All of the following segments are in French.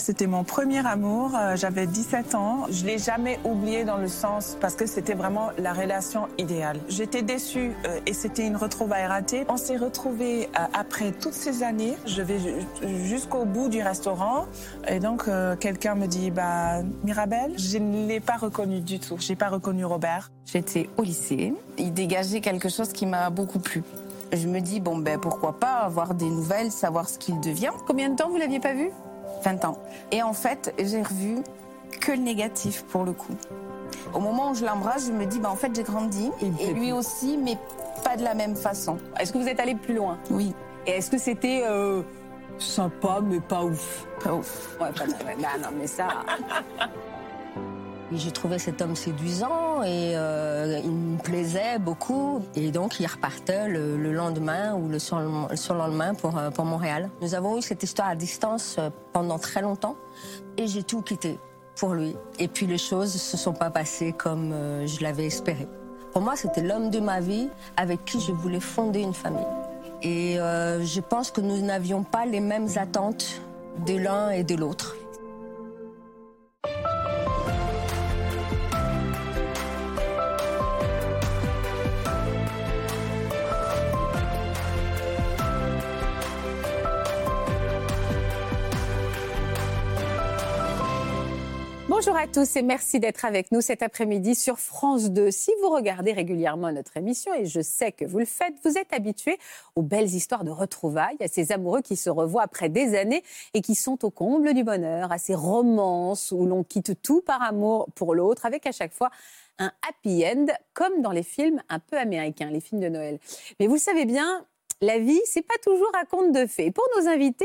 C'était mon premier amour, euh, j'avais 17 ans. Je l'ai jamais oublié dans le sens parce que c'était vraiment la relation idéale. J'étais déçue euh, et c'était une retrouvaille ratée. On s'est retrouvés euh, après toutes ces années. Je vais jusqu'au bout du restaurant et donc quelqu'un me dit bah Mirabelle, je ne l'ai pas reconnu du tout. J'ai pas reconnu Robert. J'étais au lycée, il dégageait quelque chose qui m'a beaucoup plu. Je me dis bon ben pourquoi pas avoir des nouvelles, savoir ce qu'il devient. Combien de temps vous l'aviez pas vu? 20 ans. Et en fait, j'ai revu que le négatif pour le coup. Au moment où je l'embrasse, je me dis, bah, en fait, j'ai grandi. Et lui aussi, mais pas de la même façon. Est-ce que vous êtes allé plus loin? Oui. Et est-ce que c'était euh, sympa, mais pas ouf? Pas ouf. Ouais, pas, bah, non, mais ça. J'ai trouvé cet homme séduisant et euh, il me plaisait beaucoup. Et donc, il repartait le, lendemain ou le surlendemain pour, euh, pour Montréal. Nous avons eu cette histoire à distance euh, pendant très longtemps et j'ai tout quitté pour lui. Et puis, les choses ne se sont pas passées comme je l'avais espéré. Pour moi, c'était l'homme de ma vie avec qui je voulais fonder une famille. Et je pense que nous n'avions pas les mêmes attentes de l'un et de l'autre. Bonjour à tous et merci d'être avec nous cet après-midi sur France 2. Si vous regardez régulièrement notre émission, et je sais que vous le faites, vous êtes habitués aux belles histoires de retrouvailles, à ces amoureux qui se revoient après des années et qui sont au comble du bonheur, à ces romances où l'on quitte tout par amour pour l'autre, avec à chaque fois un happy end, comme dans les films un peu américains, les films de Noël. Mais vous savez bien, la vie, c'est pas toujours un conte de fées. Pour nos invités,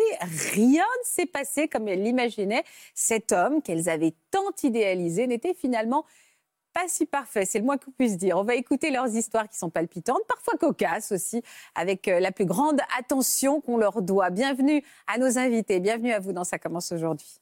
rien ne s'est passé comme elles l'imaginaient. Cet homme qu'elles avaient tant idéalisé n'était finalement pas si parfait, c'est le moins qu'on puisse dire. On va écouter leurs histoires qui sont palpitantes, parfois cocasses aussi, avec euh, la plus grande attention qu'on leur doit. Bienvenue à nos invités, bienvenue à vous dans Ça commence aujourd'hui.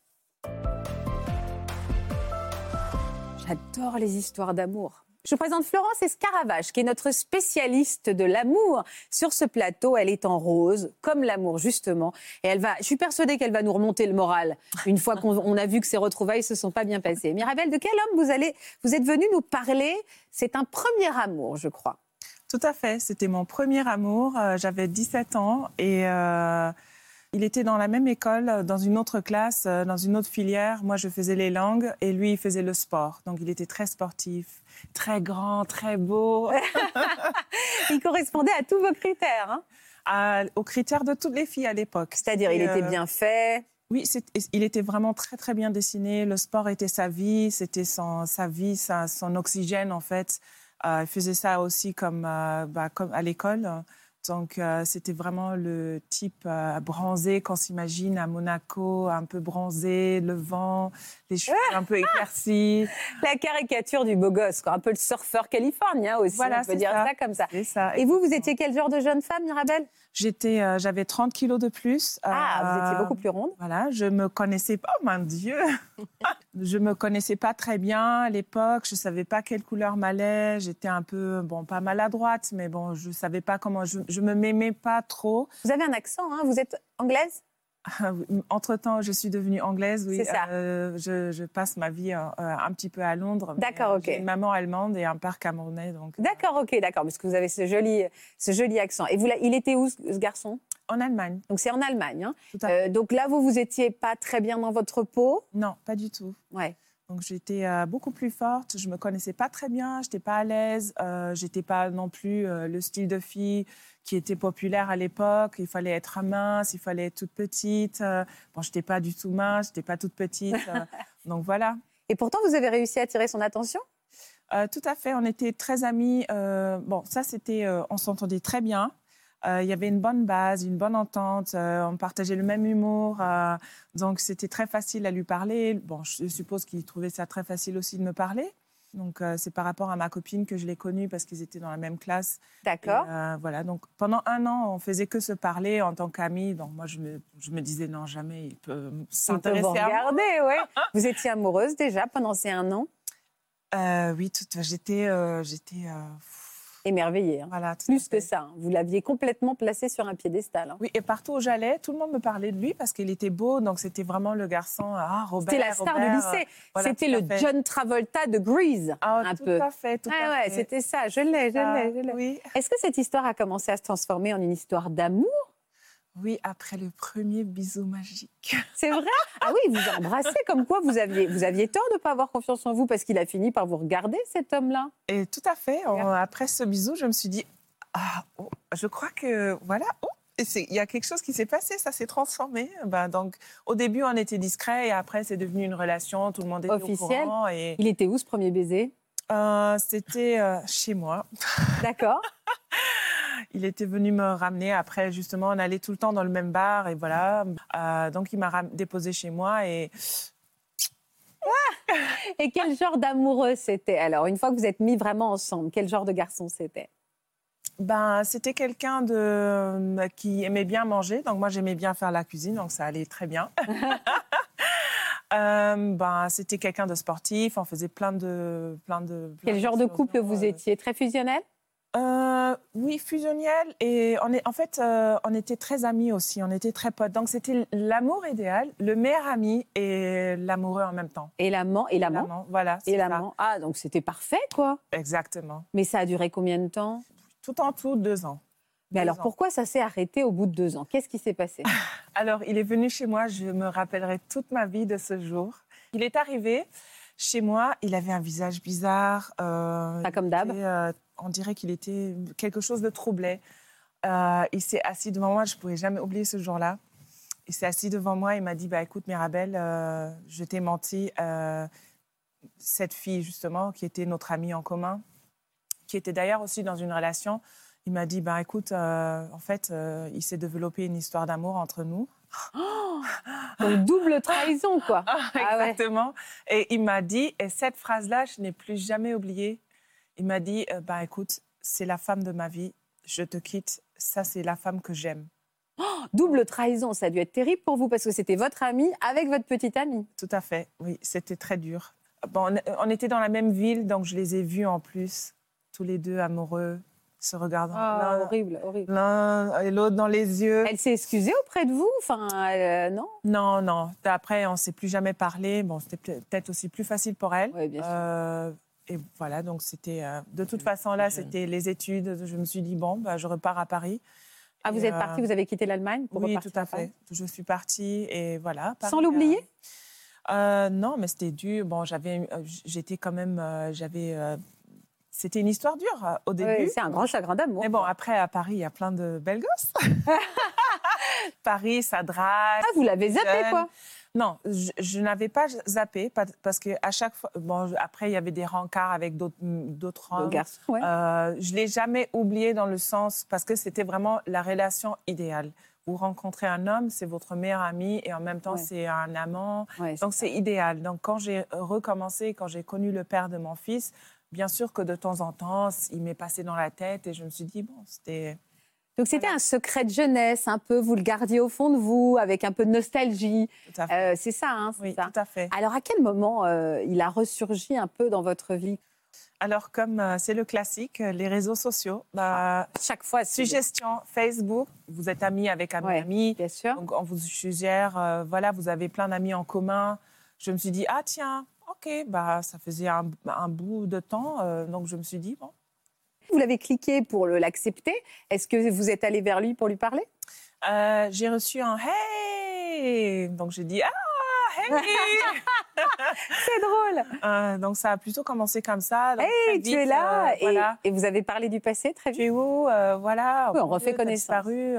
J'adore les histoires d'amour. Je vous présente Florence Escaravage, qui est notre spécialiste de l'amour. Sur ce plateau, elle est en rose, comme l'amour, justement. Et elle va, je suis persuadée qu'elle va nous remonter le moral, une fois qu'on a vu que ces retrouvailles se sont pas bien passées. Mirabelle, de quel homme vous êtes venue nous parler? C'est un premier amour, je crois. Tout à fait, c'était mon premier amour. Euh, j'avais 17 ans et... Euh, il était dans la même école, dans une autre classe, euh, dans une autre filière. Moi, je faisais les langues et lui, il faisait le sport. Donc, il était très sportif, très grand, très beau. il correspondait à tous vos critères. Hein aux critères de toutes les filles à l'époque. C'est-à-dire, il était euh, bien fait oui, il était vraiment très très bien dessiné. Le sport était sa vie, c'était sa vie, son oxygène en fait. Euh, il faisait ça aussi comme, bah, comme à l'école. Donc, euh, c'était vraiment le type euh, bronzé qu'on s'imagine à Monaco, un peu bronzé, le vent, les cheveux un peu éclaircis. La caricature du beau gosse, quoi. un peu le surfeur californien aussi, voilà, on peut dire ça, comme ça. ça Et vous, vous étiez quel genre de jeune femme, Mirabelle J'étais, euh, j'avais 30 kilos de plus. Ah, vous étiez beaucoup plus ronde. Voilà, je me connaissais pas, oh mon Dieu, je me connaissais pas très bien à l'époque. Je savais pas quelle couleur m'allait. J'étais un peu, bon, pas maladroite, mais bon, je savais pas comment. Je, je me m'aimais pas trop. Vous avez un accent, hein Vous êtes anglaise? Entre-temps, je suis devenue anglaise, oui. Ça. Euh, je, passe ma vie euh, un petit peu à Londres. D'accord, ok. une maman allemande et un père camerounais. Donc... D'accord, ok, d'accord, parce que vous avez ce joli, ce joli accent. Et vous, il était où, ce garçon? En Allemagne. Donc c'est en Allemagne. Hein euh, donc là, vous, vous étiez pas très bien dans votre peau? Non, pas du tout. Ouais. Donc j'étais beaucoup plus forte, je me connaissais pas très bien, j'étais pas à l'aise, euh, j'étais pas non plus le style de fille qui était populaire à l'époque. Il fallait être mince, il fallait être toute petite. Euh, bon, je n'étais pas du tout mince, je n'étais pas toute petite. Euh, donc voilà. Et pourtant, vous avez réussi à attirer son attention? Euh, Tout à fait. On était très amis. bon, ça, c'était. on s'entendait très bien. Il y avait une bonne base, une bonne entente. on partageait le même humour. donc, c'était très facile à lui parler. Bon, je suppose qu'il trouvait ça très facile aussi de me parler. Donc, euh, c'est par rapport à ma copine que je l'ai connue parce qu'ils étaient dans la même classe. D'accord. Euh, voilà. Donc, pendant un an, on faisait que se parler en tant qu'amis. Donc, moi, je me, je me, disais, non, jamais il peut s'intéresser à moi. Regardez, ouais. vous étiez amoureuse déjà pendant ces un an? Euh, oui, j'étais, euh, j'étais, euh, Émerveillée. hein. voilà. Plus que ça. hein. Vous l'aviez complètement placé sur un piédestal. hein. Oui, et partout où j'allais, tout le monde me parlait de lui parce qu'il était beau, donc c'était vraiment le garçon. Ah, Robert. C'était la star Robert, du euh, lycée. voilà, c'était le. John Travolta de Grease, Ah, un tout peu. à fait, tout Ah à ouais, c'était ça. Je l'ai, je l'ai, je l'ai. Oui. Est-ce que cette histoire a commencé à se transformer en une histoire d'amour oui, après le premier bisou magique. C'est vrai? Ah oui, vous embrassez comme quoi vous aviez, vous aviez tort de ne pas avoir confiance en vous parce qu'il a fini par vous regarder, cet homme-là. Et tout à fait, après ce bisou, je me suis dit, ah, oh, je crois que, voilà, oh, il y a quelque chose qui s'est passé, ça s'est transformé. Ben, donc, au début, on était discret et après, c'est devenu une relation, tout le monde était Officielle. au courant. Et Il était où ce premier baiser? Euh, c'était euh, chez moi. D'accord Il était venu me ramener. Après, justement, on allait tout le temps dans le même bar et voilà. Euh, donc, il m'a déposé chez moi et Et quel genre d'amoureux c'était Alors, une fois que vous êtes mis vraiment ensemble, quel genre de garçon c'était? Ben, c'était quelqu'un de qui aimait bien manger. Donc, moi, j'aimais bien faire la cuisine, donc ça allait très bien. Euh, ben, c'était quelqu'un de sportif. On faisait plein de, plein de. plein Quel genre de couple vous euh, étiez? Très fusionnel? Euh, oui, fusionnel. Et on est, en fait, euh, on était très amis aussi. On était très potes. Donc, c'était l'amour idéal, le meilleur ami et l'amoureux en même temps. Et l'amant Et l'amant voilà. Et l'amant Ah, donc c'était parfait, quoi Exactement. Mais ça a duré combien de temps? Tout en tout, deux ans. Mais Deux alors, ans. pourquoi ça s'est arrêté au bout de deux ans? Qu'est-ce qui s'est passé? Alors, il est venu chez moi. Je me rappellerai toute ma vie de ce jour. Il est arrivé chez moi. Il avait un visage bizarre. euh, Pas comme d'hab euh, on dirait qu'il était quelque chose de troublé. Euh, il s'est assis devant moi. Je ne pourrai jamais oublier ce jour-là. Il s'est assis devant moi. Il m'a dit bah, Écoute, Mirabelle, euh, je t'ai menti. Euh, cette fille, justement, qui était notre amie en commun, qui était d'ailleurs aussi dans une relation, il m'a dit bah, Écoute, en fait, il s'est développé une histoire d'amour entre nous. Donc, double trahison, quoi. Ah ouais. Exactement. Et il m'a dit, et cette phrase-là, je n'ai plus jamais oublié. Il m'a dit, euh, bah écoute, c'est la femme de ma vie, je te quitte, ça c'est la femme que j'aime. Double trahison, ça a dû être terrible pour vous parce que c'était votre ami avec votre petite amie. Tout à fait, oui, c'était très dur. Bon, on, était dans la même ville, donc je les ai vus en plus, tous les deux amoureux, se regardant Ah, l'un- horrible, horrible. l'un et l'autre dans les yeux. Elle s'est excusée auprès de vous Enfin, euh, non? Non, non. Après, on ne s'est plus jamais parlé. Bon, c'était peut- peut-être aussi plus facile pour elle. Oui, bien sûr. Euh, et voilà, donc c'était. euh, de toute façon, là, c'était les études. Je me suis dit, bon, bah, je repars à Paris. Ah, vous Et, êtes euh, partie, vous avez quitté l'Allemagne pour Oui, repartir tout à fait. Je suis partie et voilà. Sans l'oublier? euh, Non, mais c'était dur. Bon, j'avais, j'étais quand même, j'avais. c'était une histoire dure au début. Ouais, C'est un grand chagrin d'amour. Mais bon, après, à Paris, il y a plein de belles gosses. Paris, ça drague. Ah, vous l'avez zappé, jeune. quoi? Non, je, je n'avais pas zappé pa- parce que à chaque fois, bon, après il y avait des rencarts avec d'autres d'autres Le hommes. garçon, ouais. Euh, je l'ai jamais oublié dans le sens parce que c'était vraiment la relation idéale. Vous rencontrez un homme, c'est votre meilleur ami et en même temps Ouais. c'est un amant. Ouais, Donc c'est idéal. Donc quand j'ai recommencé, quand j'ai connu le père de mon fils, bien sûr que de temps en temps, il m'est passé dans la tête et je me suis dit bon, c'était Donc c'était un secret de jeunesse, un peu, vous le gardiez au fond de vous, avec un peu de nostalgie. tout à fait. Euh, c'est ça, hein, c'est oui, ça. tout à fait. Alors à quel moment euh, il a ressurgi un peu dans votre vie? Alors comme euh, c'est le classique, les réseaux sociaux, bah, Chaque fois, Suggestion Facebook, vous êtes amis avec un Ouais. ami, Bien sûr. donc on vous suggère, voilà, vous avez plein d'amis en commun. Je me suis dit, ah tiens, ok, bah, ça faisait un, un bout de temps, donc je me suis dit, bon. Vous l'avez cliqué pour l'accepter. Est-ce que vous êtes allé vers lui pour lui parler? Euh, j'ai reçu un hey, donc j'ai dit, ah, hey C'est drôle. Euh, Donc ça a plutôt commencé comme ça. donc Hey, tu es là euh, et, voilà. et vous avez parlé du passé très Tu vite. es où Voilà. Oui, on refait Dieu, connaissance. disparu.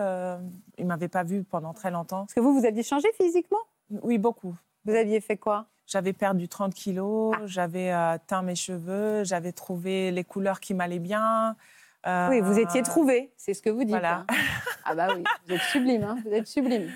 il m'avait pas vu pendant très longtemps. Parce que vous, vous aviez changé physiquement? Oui, beaucoup. Vous aviez fait quoi? J'avais perdu 30 kilos, Ah. j'avais euh, teint mes cheveux, j'avais trouvé les couleurs qui m'allaient bien. Euh, Oui, vous étiez trouvé, c'est ce que vous dites. voilà. hein. Ah bah oui, vous êtes sublime, hein, vous êtes sublime.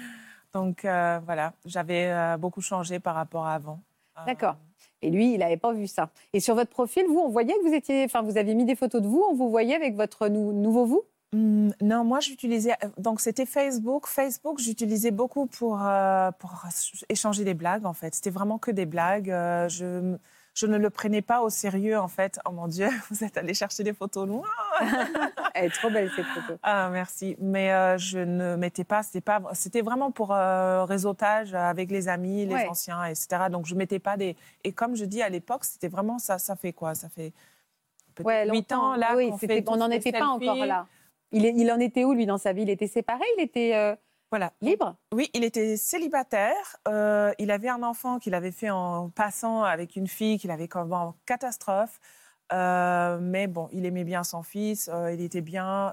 Donc euh, voilà, j'avais beaucoup changé par rapport à avant. D'accord. Et lui, il n'avait pas vu ça. Et sur votre profil, vous, on voyait que vous étiez, enfin, vous avez mis des photos de vous, on vous voyait avec votre nou- nouveau vous? Hum, non, moi j'utilisais euh, donc c'était Facebook. Facebook, j'utilisais beaucoup pour euh, pour échanger des blagues en fait. C'était vraiment que des blagues. Euh, je je ne le prenais pas au sérieux, en fait. Oh mon Dieu, vous êtes allé chercher des photos loin. Elle est trop belle, cette photo. Ah, merci. Mais euh, je ne mettais pas, c'était pas, c'était vraiment pour euh, réseautage avec les amis, les Ouais. anciens, etc. Donc, je mettais pas des. Et comme je dis à l'époque, c'était vraiment ça. Ça fait quoi? Ça fait Ouais, 8 longtemps. ans, là. Oui, fait on tous n'en était pas encore là. Il, est- il en était où, lui, dans sa vie? Il était séparé? Il était euh, Voilà. libre? Oui, il était célibataire. Euh, il avait un enfant qu'il avait fait en passant avec une fille qu'il avait comme en catastrophe. Euh, mais bon, il aimait bien son fils. il était bien.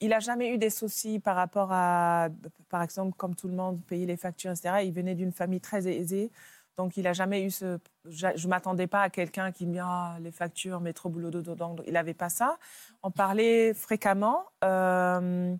il n'a jamais eu des soucis par rapport à, par exemple, comme tout le monde, payer les factures, etc. Il venait d'une famille très aisée. Donc, il n'a jamais eu ce. Je ne m'attendais pas à quelqu'un qui me dit Ah, les factures, métro, boulot, dodo. Donc, il n'avait pas ça. On parlait fréquemment. euh,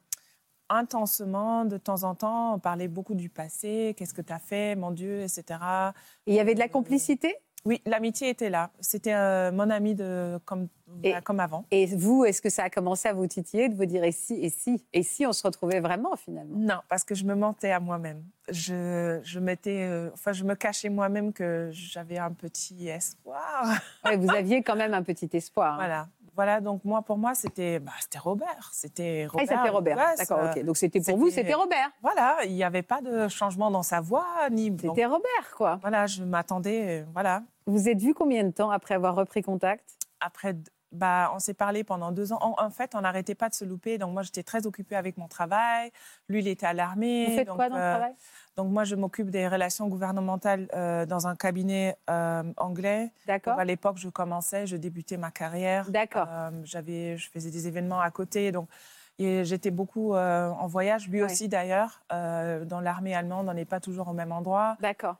intensement, de temps en temps. On parlait beaucoup du passé, qu'est-ce que tu as fait, mon Dieu, etc. Et il y avait de la complicité? Oui, l'amitié était là. C'était euh, mon ami de, comme, Et- voilà, comme avant. Et vous, est-ce que ça a commencé à vous titiller de vous dire et si, et si, et si on se retrouvait vraiment finalement? Non, parce que je me mentais à moi-même. Je, je, euh, enfin, je me cachais moi-même que j'avais un petit espoir. Ouais, Vous aviez quand même un petit espoir. hein. Voilà. Voilà, donc moi, pour moi, c'était bah, c'était Robert. C'était Ah, Robert. il s'appelait Robert. D'accord, ok. Donc c'était pour vous, c'était- Robert. Voilà, il n'y avait pas de changement dans sa voix, ni. C'était Robert, quoi. voilà, je m'attendais, euh, voilà. Vous êtes vu combien de temps après avoir repris contact? Après, bah, on s'est parlé pendant deux ans. En, en fait, on n'arrêtait pas de se louper. Donc, moi, j'étais très occupée avec mon travail. Lui, il était à l'armée. Vous faites donc, quoi dans le euh, travail? Donc, moi, je m'occupe des relations gouvernementales euh, dans un cabinet euh, anglais. D'accord. À l'époque, je commençais, je débutais ma carrière. D'accord. J'avais, je faisais des événements à côté. Donc, et j'étais beaucoup en voyage. Lui Ouais. aussi, d'ailleurs. Dans l'armée allemande, on n'est pas toujours au même endroit. D'accord.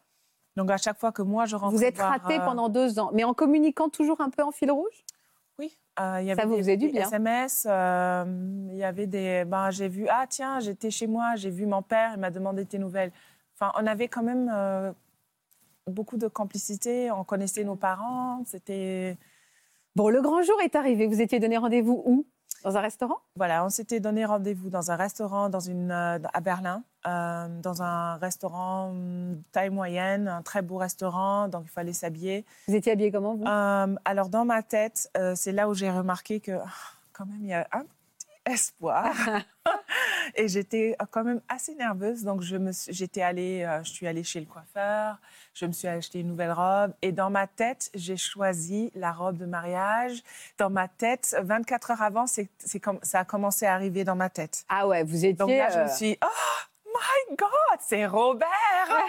Donc, à chaque fois que moi, je rentrais Vous êtes raté euh, pendant deux ans, mais en communiquant toujours un peu en fil rouge? Oui, euh, il y avait Ça vous des, faisait du bien. SMS. euh, il y avait des. Ben, j'ai vu. Ah tiens, j'étais chez moi, j'ai vu mon père, il m'a demandé tes nouvelles. Enfin, on avait quand même euh, beaucoup de complicité. On connaissait nos parents. C'était Bon, le grand jour est arrivé. Vous étiez donné rendez-vous où? Dans un restaurant? Voilà, on s'était donné rendez-vous dans un restaurant, dans une à Berlin, euh, dans un restaurant taille moyenne, un très beau restaurant. Donc il fallait s'habiller. Vous étiez habillé comment, vous? Euh, alors, dans ma tête, euh, c'est là où j'ai remarqué que, ah, quand même, il y a un petit espoir. Et j'étais quand même assez nerveuse. Donc, je me suis- j'étais allée, je suis allée chez le coiffeur, je me suis acheté une nouvelle robe. Et dans ma tête, j'ai choisi la robe de mariage. Dans ma tête, 24 heures avant, c'est, c'est comme, ça a commencé à arriver dans ma tête. Ah ouais, vous étiez. Donc là, je me suis oh my God, c'est Robert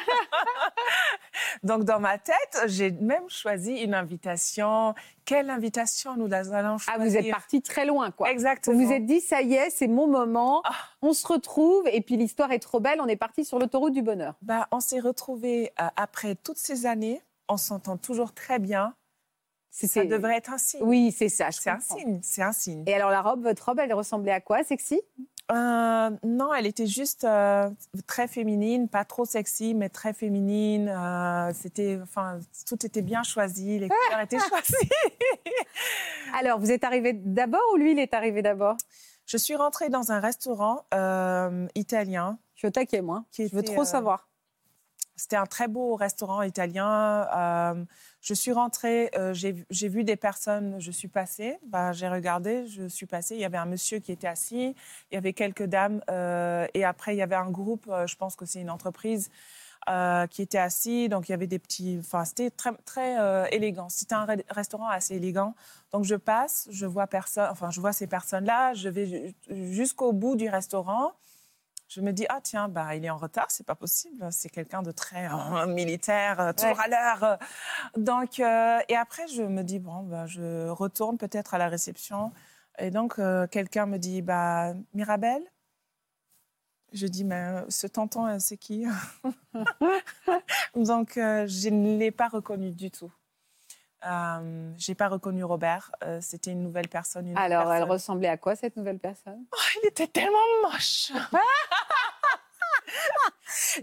Donc dans ma tête, j'ai même choisi une invitation. Quelle invitation nous allons Ah, choisir vous êtes parti très loin, quoi. Exactement. Vous vous êtes dit, ça y est, c'est mon moment, Ah. on se retrouve, et puis l'histoire est trop belle, on est parti sur l'autoroute du bonheur. Bah, on s'est retrouvés euh, après toutes ces années. On s'entend toujours très bien. Ça devrait être un signe. Oui, c'est ça, C'est un signe. C'est un signe. Et alors, la robe, votre robe, elle ressemblait à quoi Sexy? Euh, non, elle était juste euh, très féminine, pas trop sexy, mais très féminine. Euh, c'était, enfin, tout était bien choisi, les couleurs étaient choisies. Alors, vous êtes arrivé d'abord ou lui, il est arrivé d'abord? Je suis rentrée dans un restaurant euh, italien. Je suis au taquet, moi. Qui je veux trop euh, savoir. C'était un très beau restaurant italien. Euh, je suis rentrée, euh, j'ai vu des personnes, je suis passée, bah, j'ai regardé, je suis passée. Il y avait un monsieur qui était assis, il y avait quelques dames, euh, et après il y avait un groupe, je pense que c'est une entreprise, qui était assis. Donc il y avait des petits, enfin c'était très très élégant. C'était un re- restaurant assez élégant. Donc je passe, je vois enfin je vois ces personnes-là, je vais ju- jusqu'au bout du restaurant. Je me dis, ah tiens, bah, il est en retard, c'est pas possible. C'est quelqu'un de très euh, militaire, euh, toujours à l'heure. Donc, euh, et après, je me dis, bon, bah, je retourne peut-être à la réception. Et donc, quelqu'un me dit, bah, Mirabelle? Je dis, mais ce tonton, c'est qui? Donc, je ne l'ai pas reconnu du tout. Euh, j'ai pas reconnu Robert. Euh, C'était une nouvelle personne. Une Alors, elle ressemblait à quoi, cette nouvelle personne? Il était tellement moche.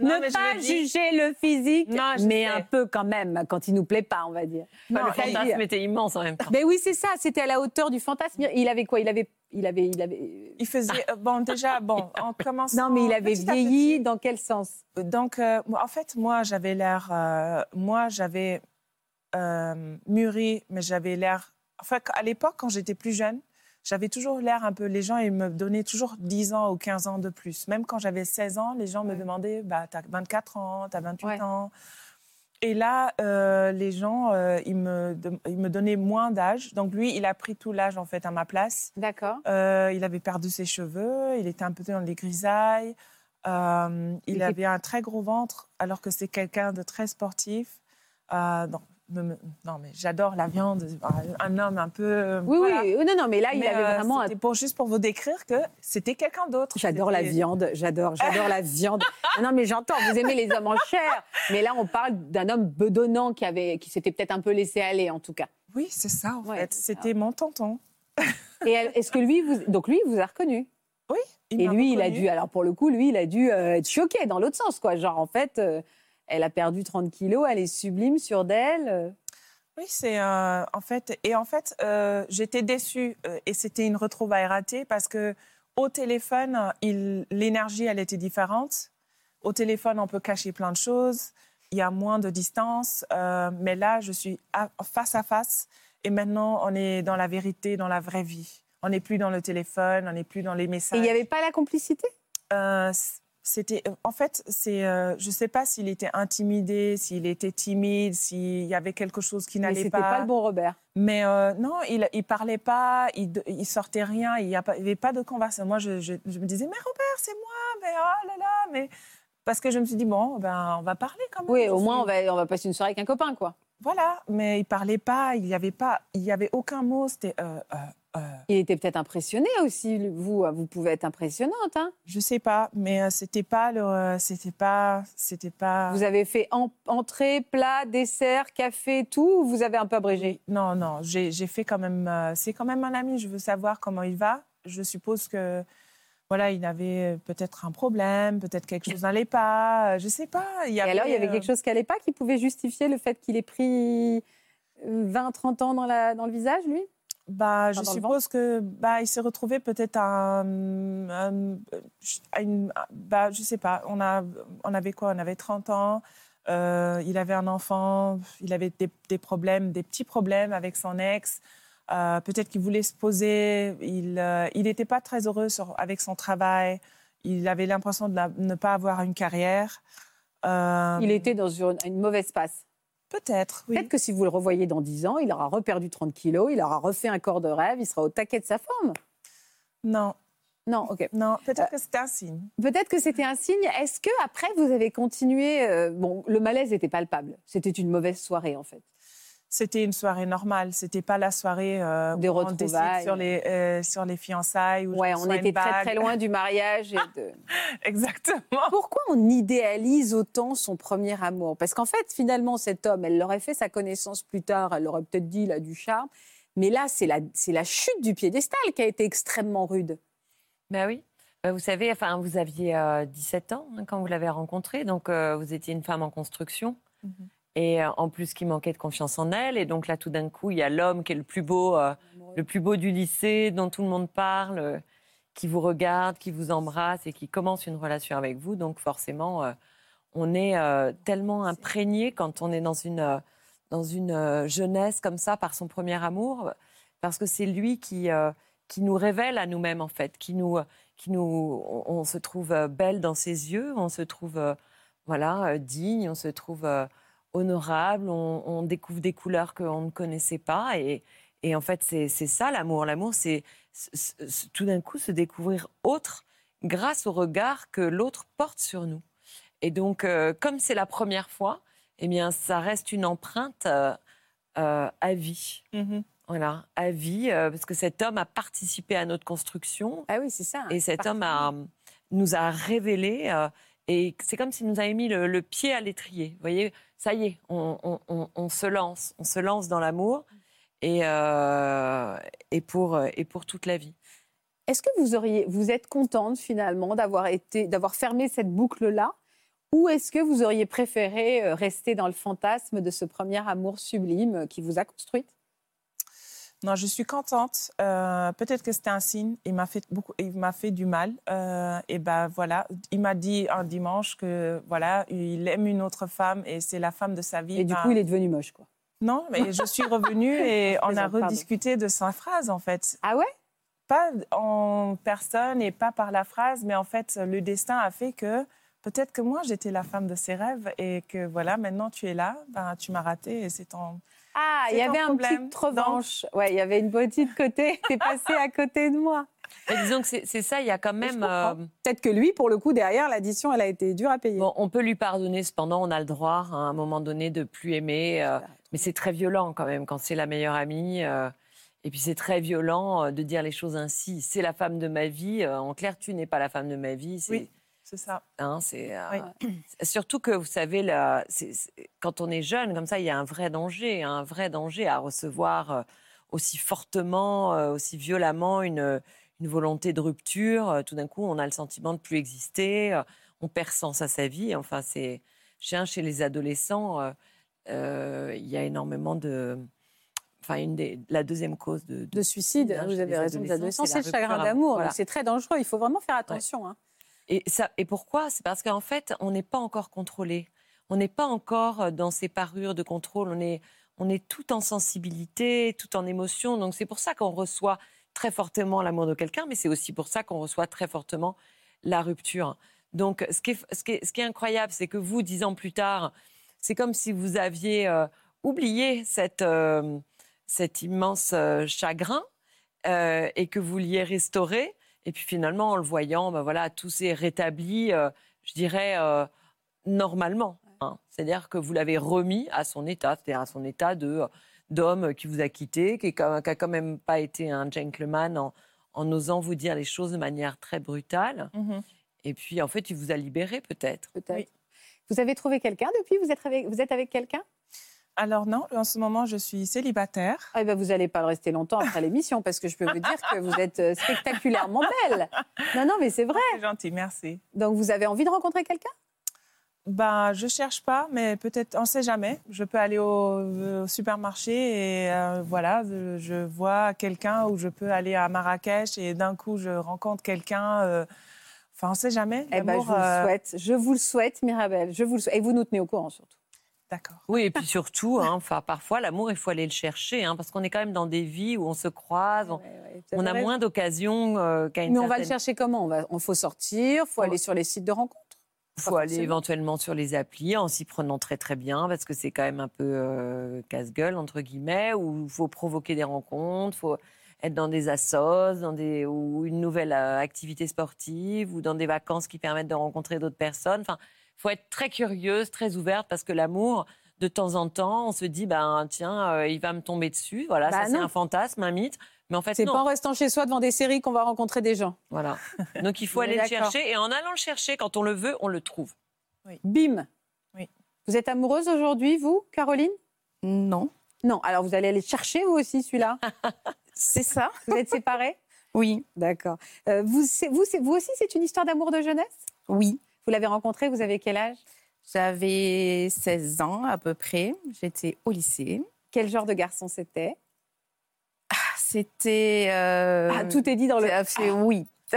Non, Ne pas dis. juger le physique, Non, mais sais. un peu quand même, quand il nous plaît pas, on va dire. le Enfin, le fantasme était immense en même temps. Mais oui, c'est ça, c'était à la hauteur du fantasme. Il avait quoi? Il avait, il avait, il avait. Il faisait. euh, Bon, déjà, bon, en commençant. Non, mais il avait vieilli. Dans quel sens? Donc, euh, en fait, moi, j'avais l'air. euh, moi, j'avais. Euh, mûri, mais j'avais l'air. Enfin, à l'époque, quand j'étais plus jeune, j'avais toujours l'air un peu. Les gens, ils me donnaient toujours 10 ans ou 15 ans de plus. Même quand j'avais 16 ans, les gens me demandaient bah, T'as 24 ans, t'as 28 ans. Et là, euh, les gens, euh, ils, me, ils me donnaient moins d'âge. Donc lui, il a pris tout l'âge en fait à ma place. D'accord. Euh, il avait perdu ses cheveux, il était un peu dans les grisailles. il avait un très gros ventre, alors que c'est quelqu'un de très sportif. Non, non, mais j'adore la viande. Un homme un peu. Euh, oui, oui, non, non, mais là, il avait euh, vraiment. C'était pour, juste pour vous décrire que c'était quelqu'un d'autre. J'adore la viande, j'adore, j'adore la viande. Non, mais j'entends, vous aimez les hommes en chair. Mais là, on parle d'un homme bedonnant qui, avait, qui s'était peut-être un peu laissé aller, en tout cas. Oui, c'est ça, en fait. C'était mon tonton. Et est-ce que lui, vous... donc lui, vous a reconnu? Oui. Il Et lui, il a dû, alors pour le coup, lui, il a dû euh, être choqué dans l'autre sens, quoi. Genre, en fait elle a perdu 30 kilos, elle est sublime sur d'elle. Oui, c'est euh, en fait et en fait euh, j'étais déçue euh, et c'était une retrouvaille ratée parce que au téléphone l'énergie elle était différente. Au téléphone on peut cacher plein de choses, il y a moins de distance, mais là je suis face à face et maintenant on est dans la vérité, dans la vraie vie. On n'est plus dans le téléphone, on n'est plus dans les messages. il n'y avait pas la complicité? C'était euh, en fait c'est euh, je sais pas s'il était intimidé s'il était timide s'il y avait quelque chose qui n'allait pas c'était pas le bon Robert. Mais euh, non il il parlait pas il, il sortait rien il y avait pas de conversation. Moi je, je, me disais mais Robert c'est moi mais oh là là mais parce que je me suis dit bon ben on va parler quand même oui au moins on va on va passer une soirée avec un copain quoi. Voilà mais il parlait pas il y avait pas il y avait aucun mot c'était euh, il était peut-être impressionné aussi. Vous, vous pouvez être impressionnante. Hein je sais pas, mais euh, c'était pas le, euh, c'était pas, c'était pas. Vous avez fait entrée, plat, dessert, café, tout. vous avez un peu abrégé? Non, non, j'ai fait quand même. c'est quand même un ami. Je veux savoir comment il va. Je suppose que voilà, il avait peut-être un problème, peut-être quelque chose n'allait pas, je sais pas. Il y avait, Et alors, il y avait quelque chose qui n'allait pas, qui pouvait justifier le fait qu'il ait pris 20, 30 ans dans, la, dans le visage, lui? Bah, je suppose que bah, il s'est retrouvé peut-être à, une, bah, je sais pas. On a, on avait quoi On avait 30 ans. Euh, il avait un enfant. Il avait des, problèmes, des petits problèmes avec son ex. Euh, peut-être qu'il voulait se poser. Il, euh, il n'était pas très heureux avec son travail. Il avait l'impression de, ne pas avoir une carrière. il était dans une, une mauvaise passe. Peut-être, oui. Peut-être que si vous le revoyez dans 10 ans, il aura reperdu 30 kilos, il aura refait un corps de rêve, il sera au taquet de sa forme. Non. Non, ok. Non, peut-être que c'était un signe. Peut-être que c'était un signe. Est-ce que après vous avez continué euh, Bon, le malaise était palpable. C'était une mauvaise soirée en fait c'était une soirée normale. C'était pas la soirée euh, des retrouvailles sur les euh, sur les fiançailles. Où ouais, on était très très loin du mariage. Et de... Exactement. Pourquoi on idéalise autant son premier amour? Parce qu'en fait, finalement, cet homme, elle l'aurait fait sa connaissance plus tard. Elle aurait peut-être dit il a du charme. Mais là, c'est la c'est la chute du piédestal qui a été extrêmement rude. Ben oui. Bah, vous savez, enfin, vous aviez 17 euh, ans hein, quand vous l'avez rencontré, donc euh, vous étiez une femme en construction. Mhm et euh, en plus qui manquait de confiance en elle. Et donc là, tout d'un coup, il y a l'homme qui est le plus beau, euh, le plus beau du lycée, dont tout le monde parle, euh, qui vous regarde, qui vous embrasse et qui commence une relation avec vous. Donc forcément, on est tellement imprégné quand on est dans une dans une jeunesse comme ça par son premier amour, parce que c'est lui qui qui nous révèle à nous-mêmes en fait, qui nous qui nous on, se trouve belle dans ses yeux, on se trouve voilà digne, on se trouve honorable, on, découvre des couleurs qu'on ne connaissait pas. Et, en fait, c'est ça l'amour. L'amour, c'est tout d'un coup se découvrir autre grâce au regard que l'autre porte sur nous. Et donc, euh, comme c'est la première fois, eh bien, ça reste une empreinte euh, euh, à vie. Mm-hmm. Voilà, à vie, parce que cet homme a participé à notre construction. Ah oui, c'est ça. Et cet homme a, nous a révélé et c'est comme s'il nous avait mis le, pied à l'étrier. Vous voyez, ça y est, on, se lance, on se lance dans l'amour et, euh, et, pour, et pour toute la vie. Est-ce que vous, auriez, vous êtes contente finalement d'avoir, été, d'avoir fermé cette boucle-là? Ou est-ce que vous auriez préféré euh, rester dans le fantasme de ce premier amour sublime qui vous a construite? Non, je suis contente. Euh, peut-être que c'était un signe. Il m'a fait beaucoup, il m'a fait du mal. Euh, et ben voilà, il m'a dit un dimanche que voilà, il aime une autre femme et c'est la femme de sa vie. Et du ben coup, il est devenu moche, quoi. Non, mais je suis revenue et on a rediscuté de sa phrase, en fait. Ah ouais? Pas en personne et pas par la phrase, mais en fait, le destin a fait que peut-être que moi, j'étais la femme de ses rêves et que voilà, maintenant tu es là, ben, tu m'as raté et c'est ton. Ah, il y avait un petit revanche. Ouais, il y avait une petite côté. T'es passé à côté de moi. disons que c'est ça, il y a quand même. Euh, Peut-être que lui, pour le coup, derrière, l'addition, elle a été dure à payer. Bon, on peut lui pardonner, cependant, on a le droit, à un moment donné, de plus aimer. Euh, mais c'est très violent quand même quand c'est la meilleure amie. Euh, et puis c'est très violent de dire les choses ainsi. C'est la femme de ma vie. en clair, tu n'es pas la femme de ma vie. Oui. C'est ça. Hein, c'est surtout que vous savez, là, quand on est jeune comme ça, il y a un vrai danger, un vrai danger à recevoir aussi fortement, aussi violemment une une volonté de rupture. Euh, tout d'un coup, on a le sentiment de plus exister. Euh, on perd sens à sa vie. Enfin, c'est chez les adolescents, euh, il y a énormément de. Enfin, une des, la deuxième cause de, de, suicide, hein, vous avez raison, des adolescents, c'est le chagrin d'amour. C'est très dangereux, il faut vraiment faire attention. Hein. Et, pourquoi? C'est parce qu'en fait, on n'est pas encore contrôlé. On n'est pas encore dans ces parures de contrôle. On est, tout en sensibilité, tout en émotion. Donc c'est pour ça qu'on reçoit très fortement l'amour de quelqu'un, mais c'est aussi pour ça qu'on reçoit très fortement la rupture. Donc, ce qui est, incroyable, c'est que vous, dix ans plus tard, c'est comme si vous aviez euh, oublié euh, cet immense euh, chagrin et que vous vouliez restaurer. Et puis finalement, en le voyant, ben voilà, tout s'est rétabli, je dirais, normalement. Hein. C'est-à-dire que vous l'avez remis à son état, c'est-à-dire à son état de d'homme qui vous a quitté, qui n'a quand même pas été un gentleman en, osant vous dire les choses de manière très brutale. Mhm. Et puis, en fait, il vous a libéré peut-être. Peut-être. Vous avez trouvé quelqu'un depuis? Vous êtes avec, vous êtes avec quelqu'un? Alors non, en ce moment, je suis célibataire. Ah, eh ben, vous n'allez pas rester longtemps après l'émission parce que je peux vous dire que vous êtes euh, spectaculairement belle. Non, non, mais c'est vrai. C'est gentil, merci. Donc vous avez envie de rencontrer quelqu'un? Ben, je cherche pas, mais peut-être, on sait jamais. Je peux aller au, supermarché et euh, voilà, je, vois quelqu'un ou je peux aller à Marrakech et d'un coup je rencontre quelqu'un. Euh, enfin, on sait jamais. Eh ben, je vous le euh, souhaite. Je vous le souhaite, Mirabelle. Je vous le Et vous nous tenez au courant surtout. D'accord. Oui, et puis surtout, hein, parfois, l'amour, il faut aller le chercher, hein, parce qu'on est quand même dans des vies où on se croise, on, a moins d'occasions qu'à une Mais on va le chercher comment? Il on, faut sortir, il faut aller sur les sites de rencontres? Il faut aller éventuellement sur les applis en s'y prenant très très bien parce que c'est quand même un peu euh, casse-gueule entre guillemets où il faut provoquer des rencontres, il faut être dans des assos, dans des ou une nouvelle euh, activité sportive ou dans des vacances qui permettent de rencontrer d'autres personnes. Enfin, faut être très curieuse, très ouverte parce que l'amour de temps en temps, on se dit ben tiens, euh, il va me tomber dessus, voilà, bah ça c'est un fantasme, un mythe. Mais en fait, c'est pas en restant chez soi devant des séries qu'on va rencontrer des gens. Voilà. Donc il faut aller le chercher et en allant le chercher, quand on le veut, on le trouve. Oui. Bim. Oui. Vous êtes amoureuse aujourd'hui, vous, Caroline? Non. Non. Alors vous allez aller chercher vous aussi celui-là? c'est ça. Vous êtes séparés? Oui. D'accord. Euh, vous, vous, vous aussi, c'est une histoire d'amour de jeunesse? Oui. Vous l'avez rencontré, vous avez quel âge? J'avais 16 ans à peu près. J'étais au lycée. Quel genre de garçon c'était? C'était. Euh, ah, tout est dit dans le. Fait, oui.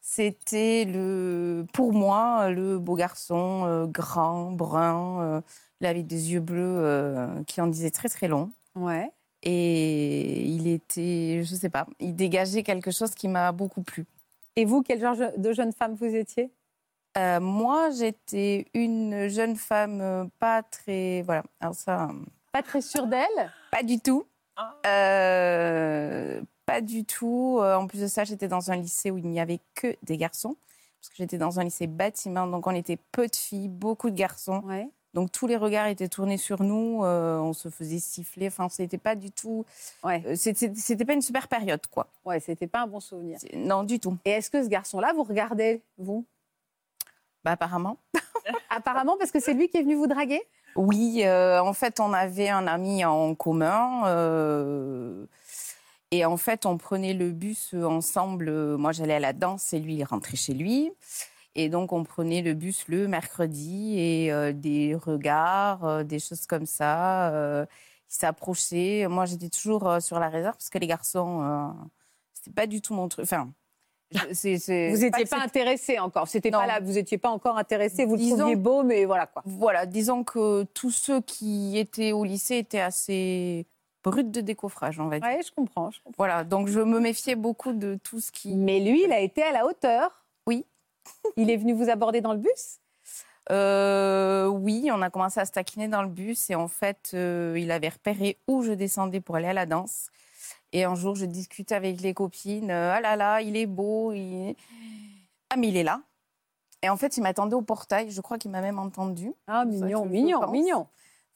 C'était le, pour moi le beau garçon euh, grand, brun, euh, avec des yeux bleus qui en disaient très très long. Ouais. Et il était, je sais pas, il dégageait quelque chose qui m'a beaucoup plu. Et vous, quel genre de jeune femme vous étiez? Moi, j'étais une jeune femme pas très, voilà, alors ça. Pas très sûre d'elle Pas du tout. Ah. Euh, pas du tout. Euh, en plus de ça, j'étais dans un lycée où il n'y avait que des garçons. Parce que j'étais dans un lycée bâtiment, donc on était peu de filles, beaucoup de garçons. Donc tous les regards étaient tournés sur nous, euh, on se faisait siffler. Enfin, c'était pas du tout. Ouais. c'était pas une super période, quoi. Ouais, c'était pas un bon souvenir. Non, du tout. Et est-ce que ce garçon-là, vous regardez, vous? Bah, apparemment. apparemment, parce que c'est lui qui est venu vous draguer? Oui, euh, en fait, on avait un ami en commun. Euh, et en fait, on prenait le bus ensemble. Moi, j'allais à la danse et lui, il rentrait chez lui. Et donc, on prenait le bus le mercredi et euh, des regards, des choses comme ça. il s'approchait. Moi, j'étais toujours sur la réserve parce que les garçons, c'était pas du tout mon truc. Enfin, Vous n'étiez pas intéressé encore. C'était pas là. Vous n'étiez pas encore intéressé. Vous le Disons- trouviez beau, mais voilà quoi. Voilà, disons que tous ceux qui étaient au lycée étaient assez bruts de décoffrage, on va dire. Oui, je comprends. je comprends. Voilà, donc je me méfiais beaucoup de tout ce qui. Mais lui, il a été à la hauteur. Oui. Il est venu vous aborder dans le bus? Euh, oui, on a commencé à se taquiner dans le bus et en fait, euh, il avait repéré où je descendais pour aller à la danse. Et un jour, je discutais avec les copines. euh, ah là là, il est beau. il- Ah, mais il est là. Et en fait, il m'attendait au portail. Je crois qu'il m'a même entendu. Ah, mignon, mignon, mignon.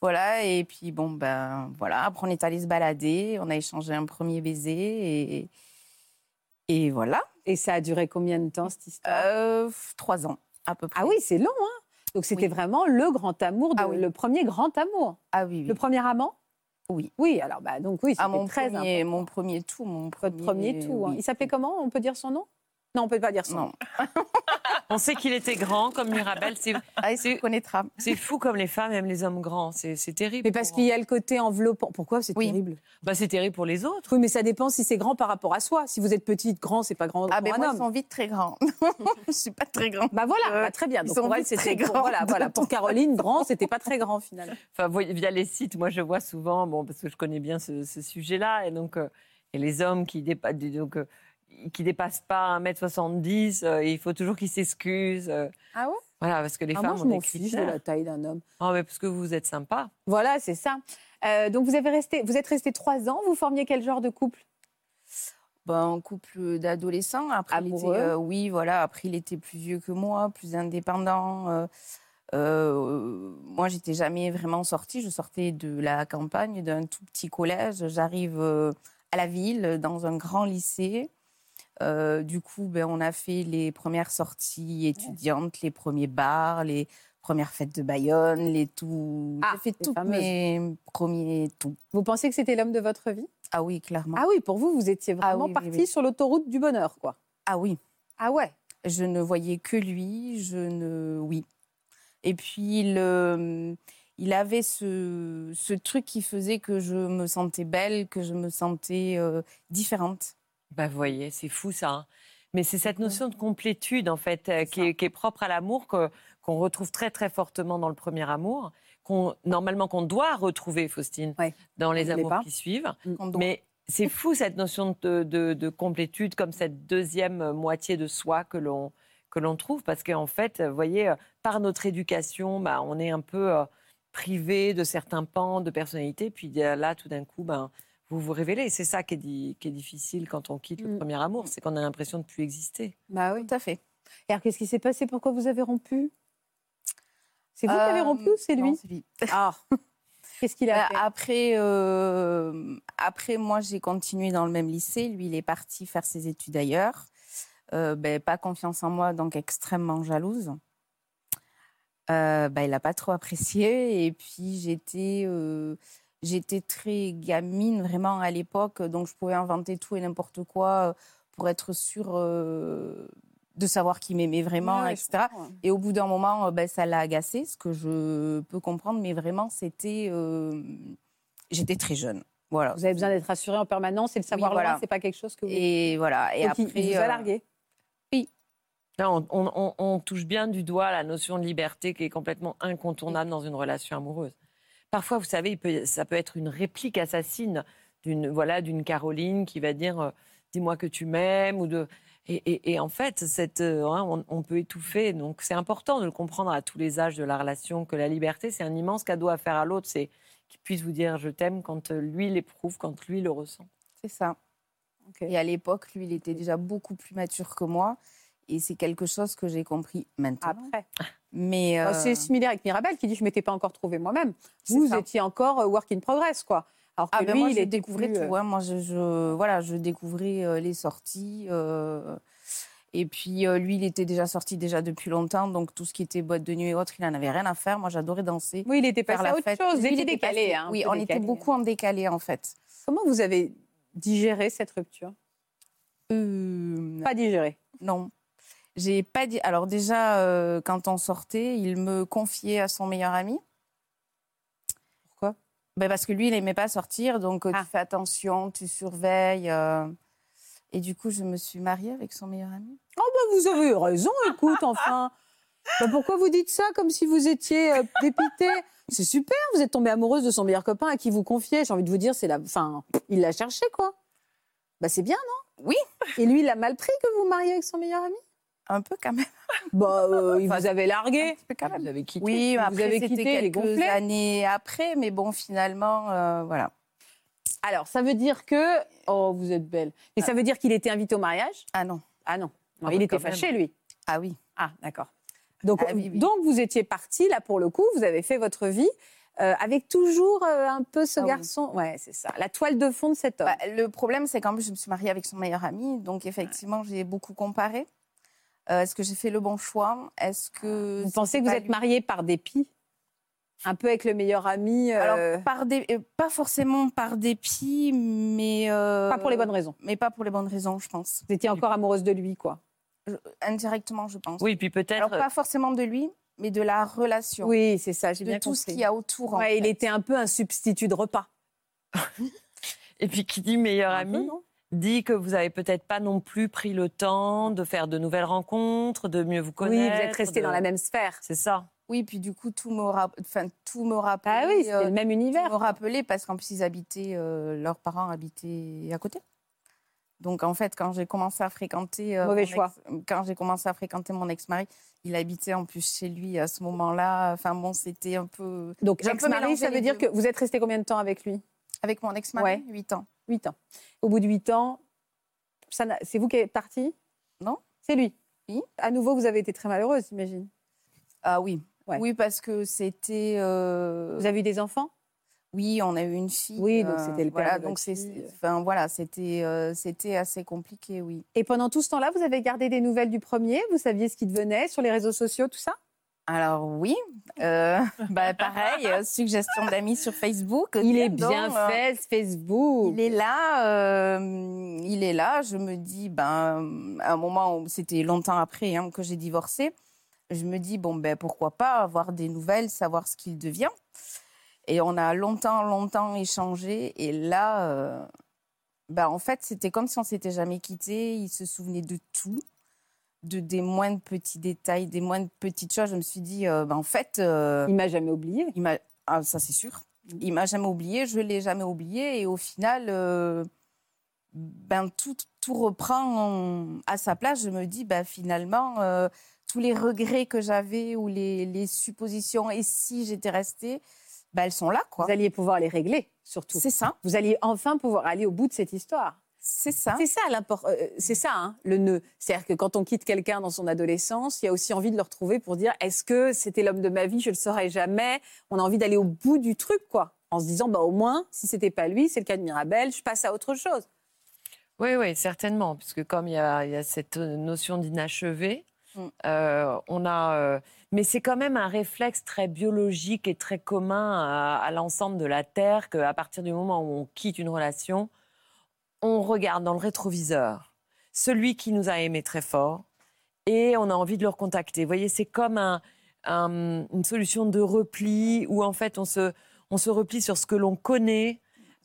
Voilà, et puis bon, ben voilà. Après, on est allé se balader. On a échangé un premier baiser et, et voilà. Et ça a duré combien de temps cette histoire? Euh, trois ans, à peu près. Ah oui, c'est long, hein Donc c'était Oui. vraiment le grand amour, de- Ah oui. le premier grand amour. Ah oui, oui. Le premier amant? Oui. Oui, alors bah, donc oui, Ah, mon, très premier, important. mon premier tout. Mon Votre premier tout. hein. oui. Il s'appelait comment? On peut dire son nom? Non, on peut pas dire son nom. On sait qu'il était grand comme Mirabel. C'est Ah, il se reconnaîtra. c'est fou comme les femmes aiment les hommes grands. C'est c'est terrible. Mais parce qu'il y a le côté enveloppant. Pourquoi? C'est Oui. terrible Bah, c'est terrible pour les autres. Oui, mais ça dépend si c'est grand par rapport à soi. Si vous êtes petite, grand, c'est pas grand Ah, pour mais un moi, homme. ils sont vite très grands. je suis pas très grande. Bah voilà, Euh, bah, très bien. ils Donc sont vite c'était très grands. voilà, voilà. Pour Caroline, grand, c'était pas très grand finalement. Enfin, via les sites, moi, je vois souvent, bon, parce que je connais bien ce, ce sujet-là, et donc, euh, et les hommes qui dépassent, donc, euh, qui dépassent pas 1m70, euh, il faut toujours qu'ils s'excusent. euh, Ah ouais? Voilà, parce que les Ah, femmes Moi, je ont des fiche de la taille d'un homme. Ah, mais parce que vous êtes sympa. Voilà, c'est ça. Euh, donc vous avez resté, vous êtes resté trois ans. Vous formiez quel genre de couple? Ben, un couple d'adolescents. Après, il était, euh, oui, voilà. Après, il était plus vieux que moi, plus indépendant. euh, euh, moi, j'étais jamais vraiment sortie. Je sortais de la campagne, d'un tout petit collège. J'arrive euh, à la ville, dans un grand lycée. Euh, du coup, ben, on a fait les premières sorties étudiantes, les premiers bars, les premières fêtes de Bayonne, les tout. Ah, J'ai fait tous mes premiers tout. Vous pensez que c'était l'homme de votre vie? Ah oui, clairement. Ah oui, pour vous, vous étiez Ah vraiment oui, parti oui. sur l'autoroute du bonheur, quoi. Ah oui. Ah ouais. Je ne voyais que lui, je ne... Oui. Et puis, il, euh, il avait ce, ce truc qui faisait que je me sentais belle, que je me sentais euh, différente. Bah, vous voyez, c'est fou ça. hein. Mais c'est cette notion de complétude, en fait, euh, qui, est, qui est propre à l'amour, que- qu'on retrouve très, très fortement dans le premier amour, qu'on, normalement qu'on doit retrouver, Faustine, Ouais. dans les amours pas. qui suivent. Doit- Mais c'est fou cette notion de, de- de complétude, comme cette deuxième moitié de soi que l'on que l'on trouve, parce qu'en fait, vous voyez, euh, par notre éducation, bah, on est un peu euh, privé de certains pans de personnalité, puis euh, là, tout d'un coup, ben, vous vous révélez. C'est ça qui est, di- qui est difficile quand on quitte le Mm. premier amour, c'est qu'on a l'impression de plus exister. Bah oui. Tout à fait. Et alors, qu'est-ce qui s'est passé? Pourquoi vous avez rompu? C'est vous qui avez Euh, rompu ou c'est non, lui? c'est lui. Ah Qu'est-ce qu'il a Bah, fait? après, euh, après, moi, j'ai continué dans le même lycée. Lui, il est parti faire ses études ailleurs. Euh, ben, pas confiance en moi, donc extrêmement jalouse. Euh, ben, il n'a pas trop apprécié. Et puis, j'étais euh, j'étais très gamine, vraiment, à l'époque. Donc, je pouvais inventer tout et n'importe quoi euh, pour être sûre euh, de savoir qu'il m'aimait vraiment, Ouais, etc. Et au bout d'un moment, euh, ben, ça l'a agacé, ce que je peux comprendre, mais vraiment, c'était. euh, J'étais très jeune. Voilà. Vous avez besoin d'être rassuré en permanence et le savoir voilà. loin, c'est pas quelque chose que vous. Et voilà. Et Donc, après. il- vous a largué. Là, on, on- on- on touche bien du doigt la notion de liberté qui est complètement incontournable dans une relation amoureuse. Parfois, vous savez, il peut- ça peut être une réplique assassine d'une voilà d'une Caroline qui va dire euh, dis-moi que tu m'aimes ou de et, et- et en fait, cette, euh, hein, on, on peut étouffer. Donc, c'est important de le comprendre à tous les âges de la relation que la liberté, c'est un immense cadeau à faire à l'autre. C'est qu'il puisse vous dire je t'aime quand euh, lui l'éprouve, quand lui le ressent. C'est ça. Et à l'époque, lui, il était déjà beaucoup plus mature que moi. Et c'est quelque chose que j'ai compris maintenant. Après. Mais. Bah, euh, C'est similaire avec Mirabel qui dit je m'étais pas encore trouvé moi-même. C'est Vous, ça. étiez encore euh, work in progress, quoi. Alors que Ah ben lui, moi, il je était découvrais plus, tout. euh, hein. Moi, je, je- voilà, je découvrais euh, les sorties. euh, et puis, euh, lui, il était déjà sorti déjà depuis longtemps. Donc, tout ce qui était boîte de nuit et autres, il n'en avait rien à faire. Moi, j'adorais danser. Oui, il était passé à autre fête. chose. Lui, il était décalé. passé- hein, oui, on était beaucoup en décalé, en fait. Comment vous avez digéré cette rupture? Pas digéré. Non. J'ai pas dit. Alors déjà, euh, quand on sortait, il me confiait à son meilleur ami. Pourquoi? Ben Parce que lui, il aimait pas sortir, donc euh, Ah. tu fais attention, tu surveilles. euh, Et du coup, je me suis mariée avec son meilleur ami. Oh bah vous avez raison, écoute, enfin. Bah, pourquoi vous dites ça comme si vous étiez dépité? C'est super, vous êtes tombée amoureuse de son meilleur copain à qui vous confiez. J'ai envie de vous dire, c'est la, enfin, il l'a cherché quoi. Bah c'est bien, non? Oui. Et lui, il a mal pris que vous vous mariez avec son meilleur ami? Un peu quand même. Bah, euh, il vous avait Un largué. petit peu quand même. Vous avez quitté. Oui, vous après, avez c'était quitté, quelques gonflé. années après, mais bon, finalement, euh, voilà. Alors, ça veut dire que. Oh, vous êtes belle. Et ça veut dire qu'il était invité au mariage? Ah non. Ah non. Non, Ah il était même. fâché, lui. Ah oui. Ah, d'accord. Donc, Ah oui, oui. donc, vous étiez parti, là, pour le coup, vous avez fait votre vie, euh, avec toujours euh, un peu ce Ah oui. garçon. Ouais, c'est ça. La toile de fond de cet homme. Bah, le problème, c'est qu'en plus, je me suis mariée avec son meilleur ami, donc effectivement, j'ai beaucoup comparé. Euh, Est-ce que j'ai fait le bon choix? Est-ce que vous pensez que vous pas êtes lui- marié par dépit? Un peu avec le meilleur ami euh, Alors, par dé- euh, pas forcément par dépit, mais euh, Pas pour les bonnes raisons. Mais pas pour les bonnes raisons, je pense. Vous étiez encore amoureuse de lui, quoi. Je- indirectement, je pense. Oui, puis Alors peut-être. pas forcément de lui, mais de la relation, Oui, c'est ça, j'ai de bien tout ce compris. qu'il y a autour. en il fait. était un peu un substitut de repas. Et puis qui dit meilleur Un peu, ami non? Dit que vous avez peut-être pas non plus pris le temps de faire de nouvelles rencontres, de mieux vous Oui, connaître. vous êtes restés de- dans la même sphère. C'est ça. Oui, puis du coup, tout enfin, tout me rappelait. Ah oui, c'était euh, le même tout univers. me rappelait parce qu'en plus, ils habitaient, euh, leurs parents habitaient à côté. Donc en fait, quand j'ai commencé à fréquenter, euh, Mauvais mon choix. ex- quand j'ai commencé à fréquenter mon ex-mari, il habitait en plus chez lui à ce moment-là. Enfin bon, c'était un peu Donc, ex-mari, ça veut dire deux. que vous êtes resté combien de temps avec lui? Avec mon ex-mari, Ouais. 8 ans. 8 ans. Au bout de 8 ans, c'est vous qui êtes parti? Non. C'est lui Oui. À nouveau, vous avez été très malheureuse, j'imagine. Ah oui, Ouais. oui parce que c'était. euh, Vous avez eu des enfants? Oui, on a eu une fille. Oui, donc euh, c'était le père voilà, de donc c'est, enfin voilà, c'était, euh, c'était assez compliqué, oui. Et pendant tout ce temps-là, vous avez gardé des nouvelles du premier? Vous saviez ce qui devenait sur les réseaux sociaux, tout ça? Alors oui, euh, bah, pareil, euh, suggestion d'amis sur Facebook. Il est donc, bien euh, fait, ce Facebook. Il est là, euh, il est là. Je me dis, ben, à un moment où c'était longtemps après hein, que j'ai divorcé, je me dis bon ben pourquoi pas avoir des nouvelles, savoir ce qu'il devient. Et on a longtemps, longtemps échangé. Et là, euh, ben, en fait, c'était comme si on s'était jamais quitté. Il se souvenait de tout, de des moindres petits détails, des moindres petites choses. Je me suis dit, euh, ben, en fait, euh, Il m'a jamais oublié. il m'a, ah, ça c'est sûr. Il m'a jamais oublié, je l'ai jamais oublié, et au final, euh, ben tout, tout reprend en- à sa place. Je me dis, ben finalement, euh, tous les regrets que j'avais ou les, les suppositions, et si j'étais restée, ben elles sont là, quoi. Vous alliez pouvoir les régler, surtout. C'est ça, Vous alliez enfin pouvoir aller au bout de cette histoire. C'est ça. C'est ça l'import- euh, c'est ça hein, le nœud. C'est-à-dire que quand on quitte quelqu'un dans son adolescence, il y a aussi envie de le retrouver pour dire est-ce que c'était l'homme de ma vie, je le saurai jamais? On a envie d'aller au bout du truc, quoi, en se disant bah au moins si c'était pas lui, c'est le cas de Mirabel, je passe à autre chose. Oui, oui, certainement, puisque comme il y a, il y a cette notion d'inachevé, Mm. euh, on a. euh, mais c'est quand même un réflexe très biologique et très commun à, à l'ensemble de la Terre qu'à partir du moment où on quitte une relation, on regarde dans le rétroviseur celui qui nous a aimé très fort et on a envie de le recontacter. Vous voyez, c'est comme un- un- une solution de repli où en fait on se, on se replie sur ce que l'on connaît,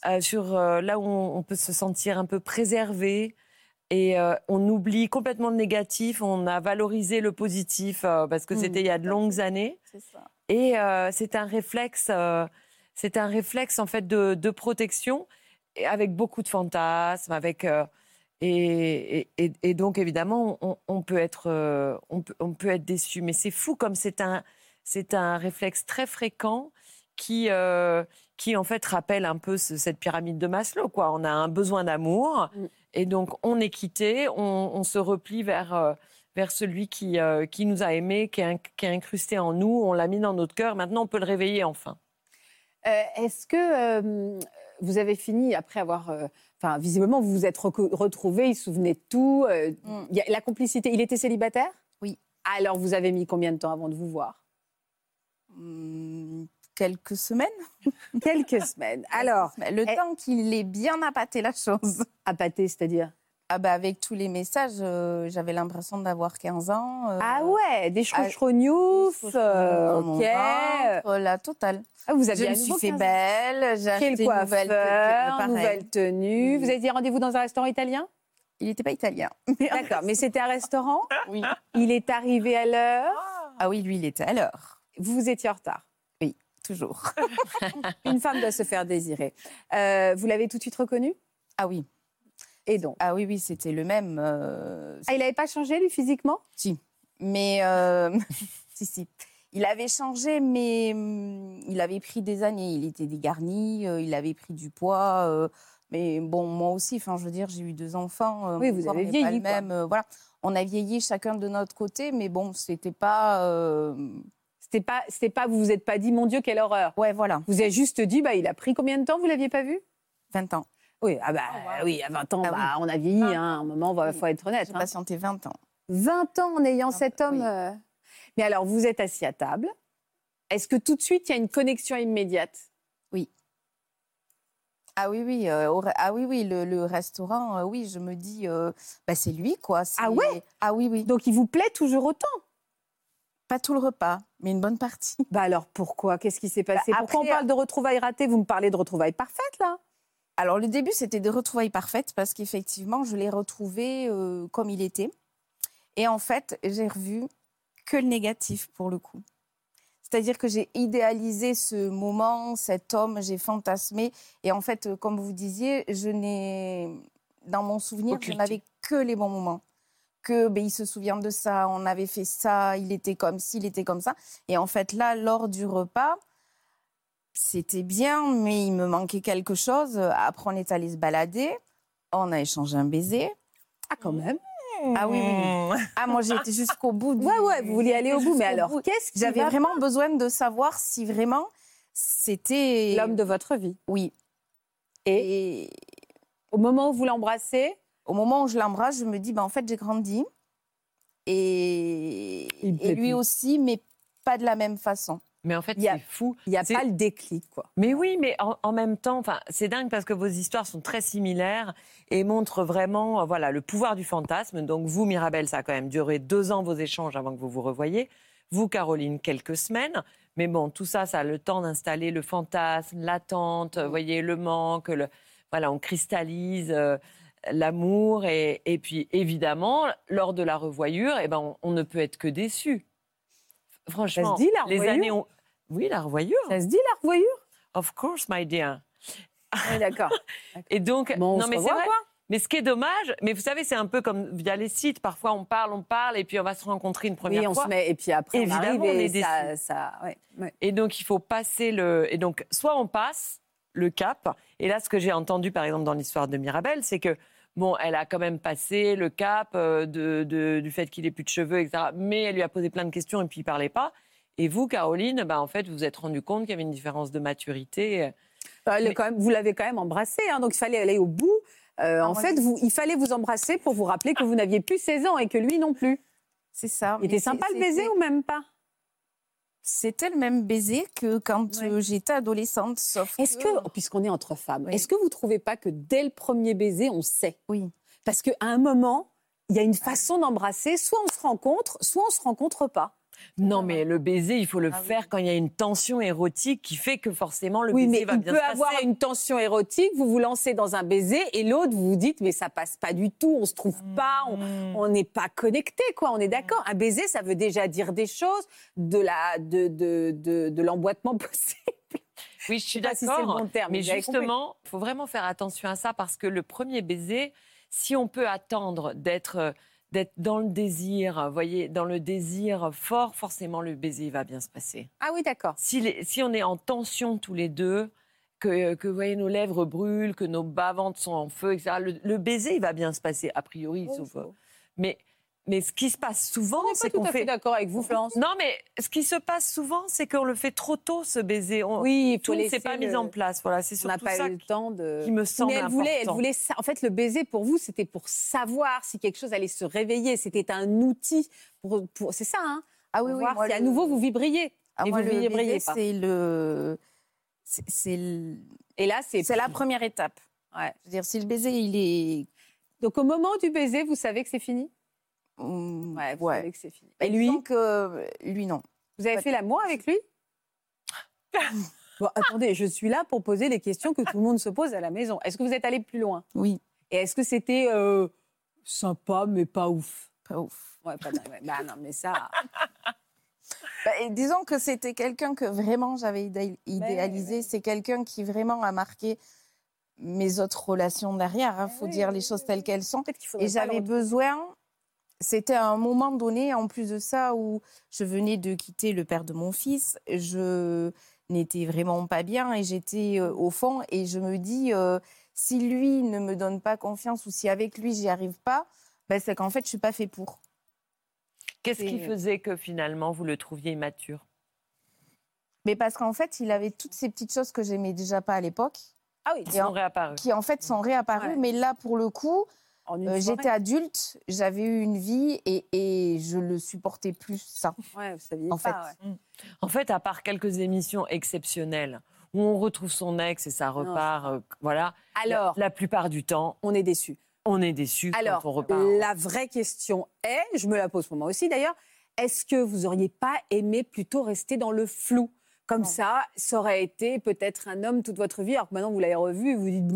euh, sur euh, là où on, on peut se sentir un peu préservé. Et euh, on oublie complètement le négatif, on a valorisé le positif parce que Mm. c'était il y a de longues années. Ça. Et c'est un réflexe, c'est un réflexe en fait de, de protection, et avec beaucoup de fantasmes, avec euh, et, et- et- et donc évidemment on, on peut être, euh, on peut, on peut être déçu, mais c'est fou comme c'est un, c'est un réflexe très fréquent qui, euh, qui en fait rappelle un peu ce- cette pyramide de Maslow. Quoi. On a un besoin d'amour Mm. et donc on est quitté, on, on se replie vers, vers celui qui, qui nous a aimés, qui est, inc- qui est incrusté en nous, on l'a mis dans notre cœur, maintenant on peut le réveiller enfin. Euh, Est-ce que euh, vous avez fini après avoir, euh, enfin visiblement vous vous êtes retrouvés, il se souvenait de tout, euh, Mm. y a la complicité. Il était célibataire? Oui. Alors vous avez mis combien de temps avant de vous voir? Hum, quelques semaines. Quelques semaines. Alors le eh- temps qu'il ait bien appâté la chose. pâter, c'est-à-dire? Ah bah avec tous les messages, euh, j'avais l'impression d'avoir 15 ans. euh, Ah ouais, des chouchrougnouf, des euh, ok. ventre, la totale. Ah, vous Je aviez me suis fait 15 ans. belle, j'ai acheté une nouvelle pareil. nouvelle tenue. Oui. Vous avez dit rendez-vous dans un restaurant italien? Il n'était pas italien. D'accord, mais c'était un restaurant? Oui. Il est arrivé à l'heure? Ah oui, lui, il était à l'heure. Vous étiez en retard? Toujours. Une femme doit se faire désirer. Vous l'avez tout de suite reconnu Ah oui. Et donc Ah oui, oui, c'était le même. euh, ah, Il n'avait pas changé, lui, physiquement? Si. Mais. euh, si, si. Il avait changé, mais hum, il avait pris des années. Il était dégarni, euh, il avait pris du poids. euh, mais bon, moi aussi, enfin, je veux dire, j'ai eu deux enfants. euh, Oui, mon vous corps avez n'est pas vieilli, le quoi. même. euh, voilà. On a vieilli chacun de notre côté, mais bon, c'était pas. euh, C'était pas, c'était pas, vous vous êtes pas dit, mon Dieu, quelle horreur. Ouais, voilà, Vous avez juste dit, bah, il a pris combien de temps Vous l'aviez pas vu? 20 ans. Oui, ah bah, wow. oui, à 20 ans, Ah bah, on a vieilli. hein, à un moment, il Oui. faut être honnête. J'ai hein. patienté 20 ans. 20 ans en ayant cet homme. oui. euh, Mais alors, vous êtes assis à table. Est-ce que tout de suite, il y a une connexion immédiate? Ah oui, oui, euh, au ah oui, oui, le, le restaurant, euh, oui, je me dis, bah, c'est lui, quoi. Ah ouais? Ah oui, oui. Donc, il vous plaît toujours autant? Pas tout le repas, mais une bonne partie. Bah alors, pourquoi? Qu'est-ce qui s'est passé? Bah, Pourquoi on après- parle de retrouvailles ratées? Vous me parlez de retrouvailles parfaites, là Alors, le début, c'était des retrouvailles parfaites parce qu'effectivement, je l'ai retrouvé euh, comme il était. Et en fait, j'ai revu que le négatif pour le coup. C'est-à-dire que j'ai idéalisé ce moment, cet homme, j'ai fantasmé. Et en fait, euh, comme vous disiez, je n'ai, dans mon souvenir, je n'avais que les bons moments. Que ben, il se souvient de ça, on avait fait ça, il était comme ci, il était comme ça. Et en fait, là, lors du repas, c'était bien, mais il me manquait quelque chose. Après, on est allé se balader, on a échangé un baiser. Ah, quand même. Ah oui, oui. Ah, moi, été jusqu'au bout. du- Ouais, ouais, vous vouliez aller au bout. Mais alors, qu'est-ce qui J'avais va vraiment besoin de savoir si vraiment c'était. L'homme de votre vie. Oui. Et Et au moment où vous l'embrassez, au moment où je l'embrasse, je me dis, bah, en fait, j'ai grandi. Et, et lui aussi, mais pas de la même façon. Mais en fait, c'est fou. il n'y a pas le déclic, quoi. Mais oui, mais en, en même temps, c'est dingue parce que vos histoires sont très similaires et montrent vraiment, euh, voilà, le pouvoir du fantasme. Donc vous, Mirabelle, ça a quand même duré deux ans vos échanges avant que vous vous revoyiez. Vous, Caroline, quelques semaines. Mais bon, tout ça, ça a le temps d'installer le fantasme, l'attente, vous voyez, le manque, le, voilà, on cristallise euh, l'amour et, et puis évidemment, lors de la revoyure, eh ben, on, on ne peut être que déçu. Franchement, dit, la les années ont, oui, la revoyure. Ça se dit, la revoyure Of course, my dear. Oui, d'accord. Et donc, Bon, on non, se mais c'est vrai. quoi. Mais ce qui est dommage, mais vous savez, c'est un peu comme via les sites. Parfois, on parle, on parle, et puis on va se rencontrer une première Oui, on fois. se met, et puis après, Évidemment, on arrive on et est ça, déçus. ça, ouais, ouais. Et donc, il faut passer le. Et donc, soit on passe le cap. Et là, ce que j'ai entendu, par exemple, dans l'histoire de Mirabelle, c'est que. Bon, elle a quand même passé le cap euh, de, de- du fait qu'il ait plus de cheveux, etc. Mais elle lui a posé plein de questions et puis il parlait pas. Et vous, Caroline, bah, en fait, vous vous êtes rendu compte qu'il y avait une différence de maturité. Bah, elle est Mais- quand même- vous l'avez quand même embrassé, hein, donc il fallait aller au bout. Euh, Ah, en fait, vous, il fallait vous embrasser pour vous rappeler que vous n'aviez plus 16 ans et que lui non plus. C'est ça. Il était sympa le baiser ou même pas? C'était le même baiser que quand euh, j'étais adolescente, sauf Est-ce que, puisqu'on est entre femmes, Oui. est-ce que vous trouvez pas que dès le premier baiser, on sait? Oui. Parce qu'à un moment, il y a une façon d'embrasser, soit on se rencontre, soit on se rencontre pas. Non, mais le baiser, il faut le Ah oui. faire quand il y a une tension érotique qui fait que forcément le oui, baiser mais va il bien peut se passer. avoir une tension érotique, vous vous lancez dans un baiser et l'autre, vous vous dites, mais ça passe pas du tout, on se trouve pas, on- Mmh. n'est pas connecté, quoi, on est d'accord. Un baiser, ça veut déjà dire des choses, de la, de, de, de, de l'emboîtement possible. Oui, je suis si d'accord. le bon terme, mais compris. justement, il faut vraiment faire attention à ça parce que le premier baiser, si on peut attendre d'être euh, d'être dans le désir, vous voyez, dans le désir fort, forcément le baiser va bien se passer. Ah oui, d'accord. Si, les- si on est en tension tous les deux, que, que vous voyez, nos lèvres brûlent, que nos bas-ventres sont en feu, etc., le, le baiser il va bien se passer, a priori. sauf, euh, mais, mais ce qui se passe souvent, On c'est pas tout qu'on à fait d'accord avec vous, Florence. Non, mais ce qui se passe souvent, c'est qu'on le fait trop tôt, ce baiser. On- Oui, il faut tout ne s'est pas le- mis en place. Voilà, c'est On n'a surtout pas ça eu le temps de. qui me semble Mais elle voulait, elle important. voulait. En fait, le baiser pour vous, c'était pour savoir si quelque chose allait se réveiller. C'était un outil pour. pour- C'est ça, hein Ah oui, oui. voir moi, si à le- nouveau vous vibriez. Ah, Et moi, vous le vibriez c'est le. C'est c'est le- Et là, c'est. c'est la première étape. Ouais. Je veux dire, si le baiser, il est. Donc au moment du baiser, vous savez que c'est fini? Hum, Ouais, vous ouais. savez que c'est fini. Et lui, lui que Lui, non. vous avez fait l'amour avec lui? Bon, attendez, je suis là pour poser les questions que tout le monde se pose à la maison. Est-ce que vous êtes allé plus loin? Oui. Et est-ce que c'était euh, Sympa, mais pas ouf? Pas ouf. Ouais, pas dingue. ouais. Bah non, mais ça. Bah, et disons que c'était quelqu'un que vraiment j'avais idé- idéalisé. C'est quelqu'un qui vraiment a marqué mes autres relations derrière. Il faut oui, dire oui, les choses oui, telles qu'elles sont. Peut-être qu'il faudrait Et j'avais besoin, c'était à un moment donné, en plus de ça, où je venais de quitter le père de mon fils, je n'étais vraiment pas bien et j'étais euh, au fond et je me dis, euh, si lui ne me donne pas confiance ou si avec lui j'y arrive pas, ben, c'est qu'en fait je suis pas fait pour. Qu'est-ce qui faisait que finalement vous le trouviez immature? Mais parce qu'en fait il avait toutes ces petites choses que j'aimais déjà pas à l'époque, Ah oui, Et sont en- réapparus. qui en fait sont réapparues, Ouais. mais là pour le coup, euh, soirée. j'étais adulte, j'avais eu une vie et, et je le supportais plus ça. Ouais, vous saviez en pas, fait. ouais. En fait, à part quelques émissions exceptionnelles où on retrouve son ex et ça repart, euh, voilà. Alors, la, la plupart du temps, on est déçus. on est déçu Alors, quand on repart. la vraie question est, je me la pose pour moi aussi d'ailleurs, est-ce que vous auriez pas aimé plutôt rester dans le flou? Comme Non. ça, ça aurait été peut-être un homme toute votre vie, alors que maintenant vous l'avez revu et vous dites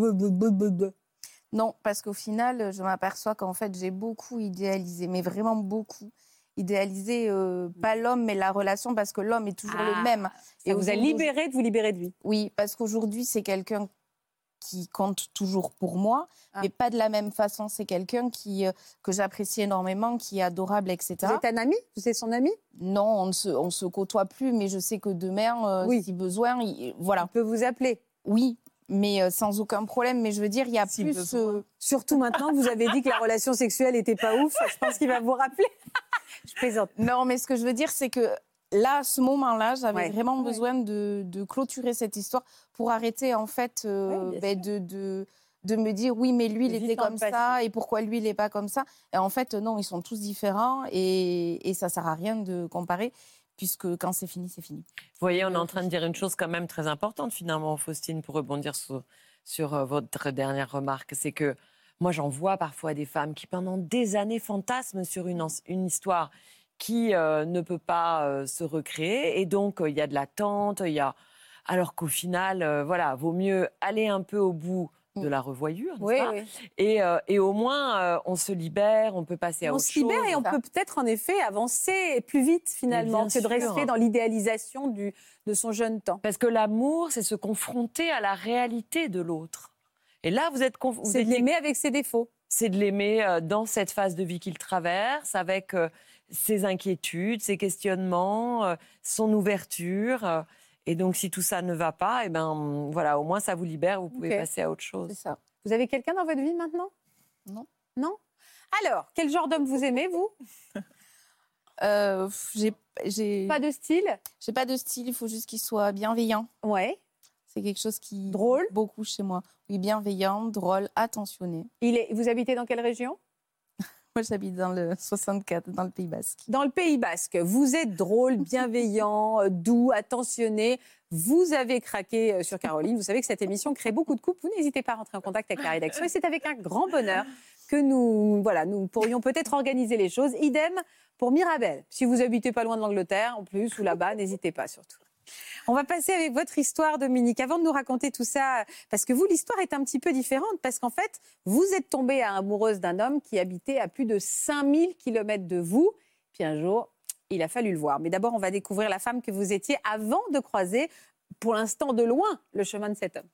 Non, parce qu'au final, je m'aperçois qu'en fait, j'ai beaucoup idéalisé, mais vraiment beaucoup. Idéalisé, euh, pas l'homme, mais la relation, parce que l'homme est toujours Ah, le même. Et vous a libéré de vous libérer de lui? Oui, parce qu'aujourd'hui, c'est quelqu'un qui compte toujours pour moi, Ah. mais pas de la même façon. C'est quelqu'un qui, euh, que j'apprécie énormément, qui est adorable, etc. Vous êtes un ami? Vous êtes son ami? Non, on ne se, on se côtoie plus, mais je sais que demain, euh, Oui. si besoin, il- voilà. On peut vous appeler. Oui, mais euh, sans aucun problème. Mais je veux dire, il y a Si plus... euh, Surtout maintenant que vous avez dit que la relation sexuelle était pas ouf, je pense qu'il va vous rappeler. je plaisante. Non, mais ce que je veux dire, c'est que là, à ce moment-là, j'avais Ouais. vraiment Ouais. besoin de, de clôturer cette histoire pour arrêter, en fait, euh, Ouais, ben, de, de, de me dire oui, mais lui, il était comme passé. ça, et pourquoi lui, il n'est pas comme ça Et en fait, non, ils sont tous différents, et, et ça sert à rien de comparer, puisque quand c'est fini, c'est fini. Vous voyez, on est en train de dire une chose quand même très importante finalement, Faustine, pour rebondir sur, sur euh, votre dernière remarque. C'est que moi, j'en vois parfois des femmes qui, pendant des années, fantasment sur une, histoire qui euh, ne peut pas euh, se recréer. Et donc, euh, il y a de l'attente, il y a... Alors qu'au final, euh, voilà, vaut mieux aller un peu au bout de la revoyure, n'est-ce Oui, pas? oui. Et, euh, et au moins, euh, on se libère, on peut passer à On autre se libère chose. et on peut peut-être en effet avancer plus vite finalement que de rester dans l'idéalisation de son jeune temps. Parce que l'amour, c'est se confronter à la réalité de l'autre. Et là, vous êtes vous C'est de étiez- l'aimer avec ses défauts. c'est de l'aimer euh, dans cette phase de vie qu'il traverse, avec ses inquiétudes, ses questionnements, son ouverture. Et donc, si tout ça ne va pas, et ben hum, voilà, au moins ça vous libère, vous pouvez passer à autre chose. C'est ça. Vous avez quelqu'un dans votre vie maintenant? Non. Non? Alors, quel genre d'homme vous aimez, vous? Euh, j'ai j'ai Pas de style? J'ai pas de style, il faut juste qu'il soit bienveillant. Ouais. C'est quelque chose qui Drôle beaucoup chez moi. Oui, bienveillant, drôle, attentionné. Il est, vous habitez dans quelle région? Moi, j'habite dans le 64, dans le Pays Basque. Dans le Pays Basque. Vous êtes drôle, bienveillant, euh, doux, attentionné. Vous avez craqué euh, sur Caroline. Vous savez que cette émission crée beaucoup de couples. Vous n'hésitez pas à rentrer en contact avec la rédaction. Et c'est avec un grand bonheur que nous, voilà, nous pourrions peut-être organiser les choses. Idem pour Mirabel. Si vous habitez pas loin de l'Angleterre, en plus, ou là-bas, n'hésitez pas surtout. On va passer avec votre histoire, Dominique. Avant de nous raconter tout ça, parce que vous, l'histoire est un petit peu différente, parce qu'en fait, vous êtes tombée amoureuse d'un homme qui habitait à plus de 5000 km de vous. Puis un jour, il a fallu le voir. Mais d'abord, on va découvrir la femme que vous étiez avant de croiser, pour l'instant de loin, le chemin de cet homme.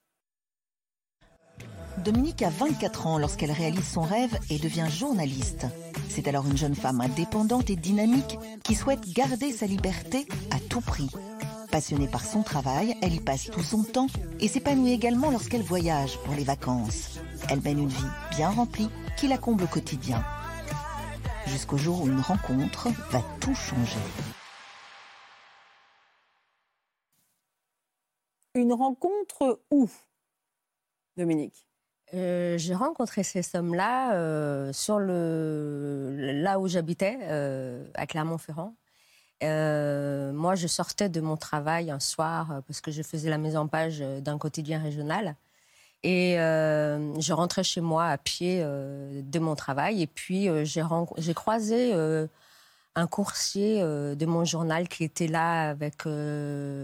Dominique a 24 ans lorsqu'elle réalise son rêve et devient journaliste. C'est alors une jeune femme indépendante et dynamique qui souhaite garder sa liberté à tout prix. Passionnée par son travail, elle y passe tout son temps et s'épanouit également lorsqu'elle voyage pour les vacances. Elle mène une vie bien remplie qui la comble au quotidien. Jusqu'au jour où une rencontre va tout changer. Une rencontre où, Dominique? Euh, j'ai rencontré cet homme-là euh, sur le là où j'habitais, euh, à Clermont-Ferrand. Euh, moi, je sortais de mon travail un soir euh, parce que je faisais la mise en page euh, d'un quotidien régional. Et euh, je rentrais chez moi à pied de mon travail. Et puis, j'ai croisé un coursier de mon journal qui était là avec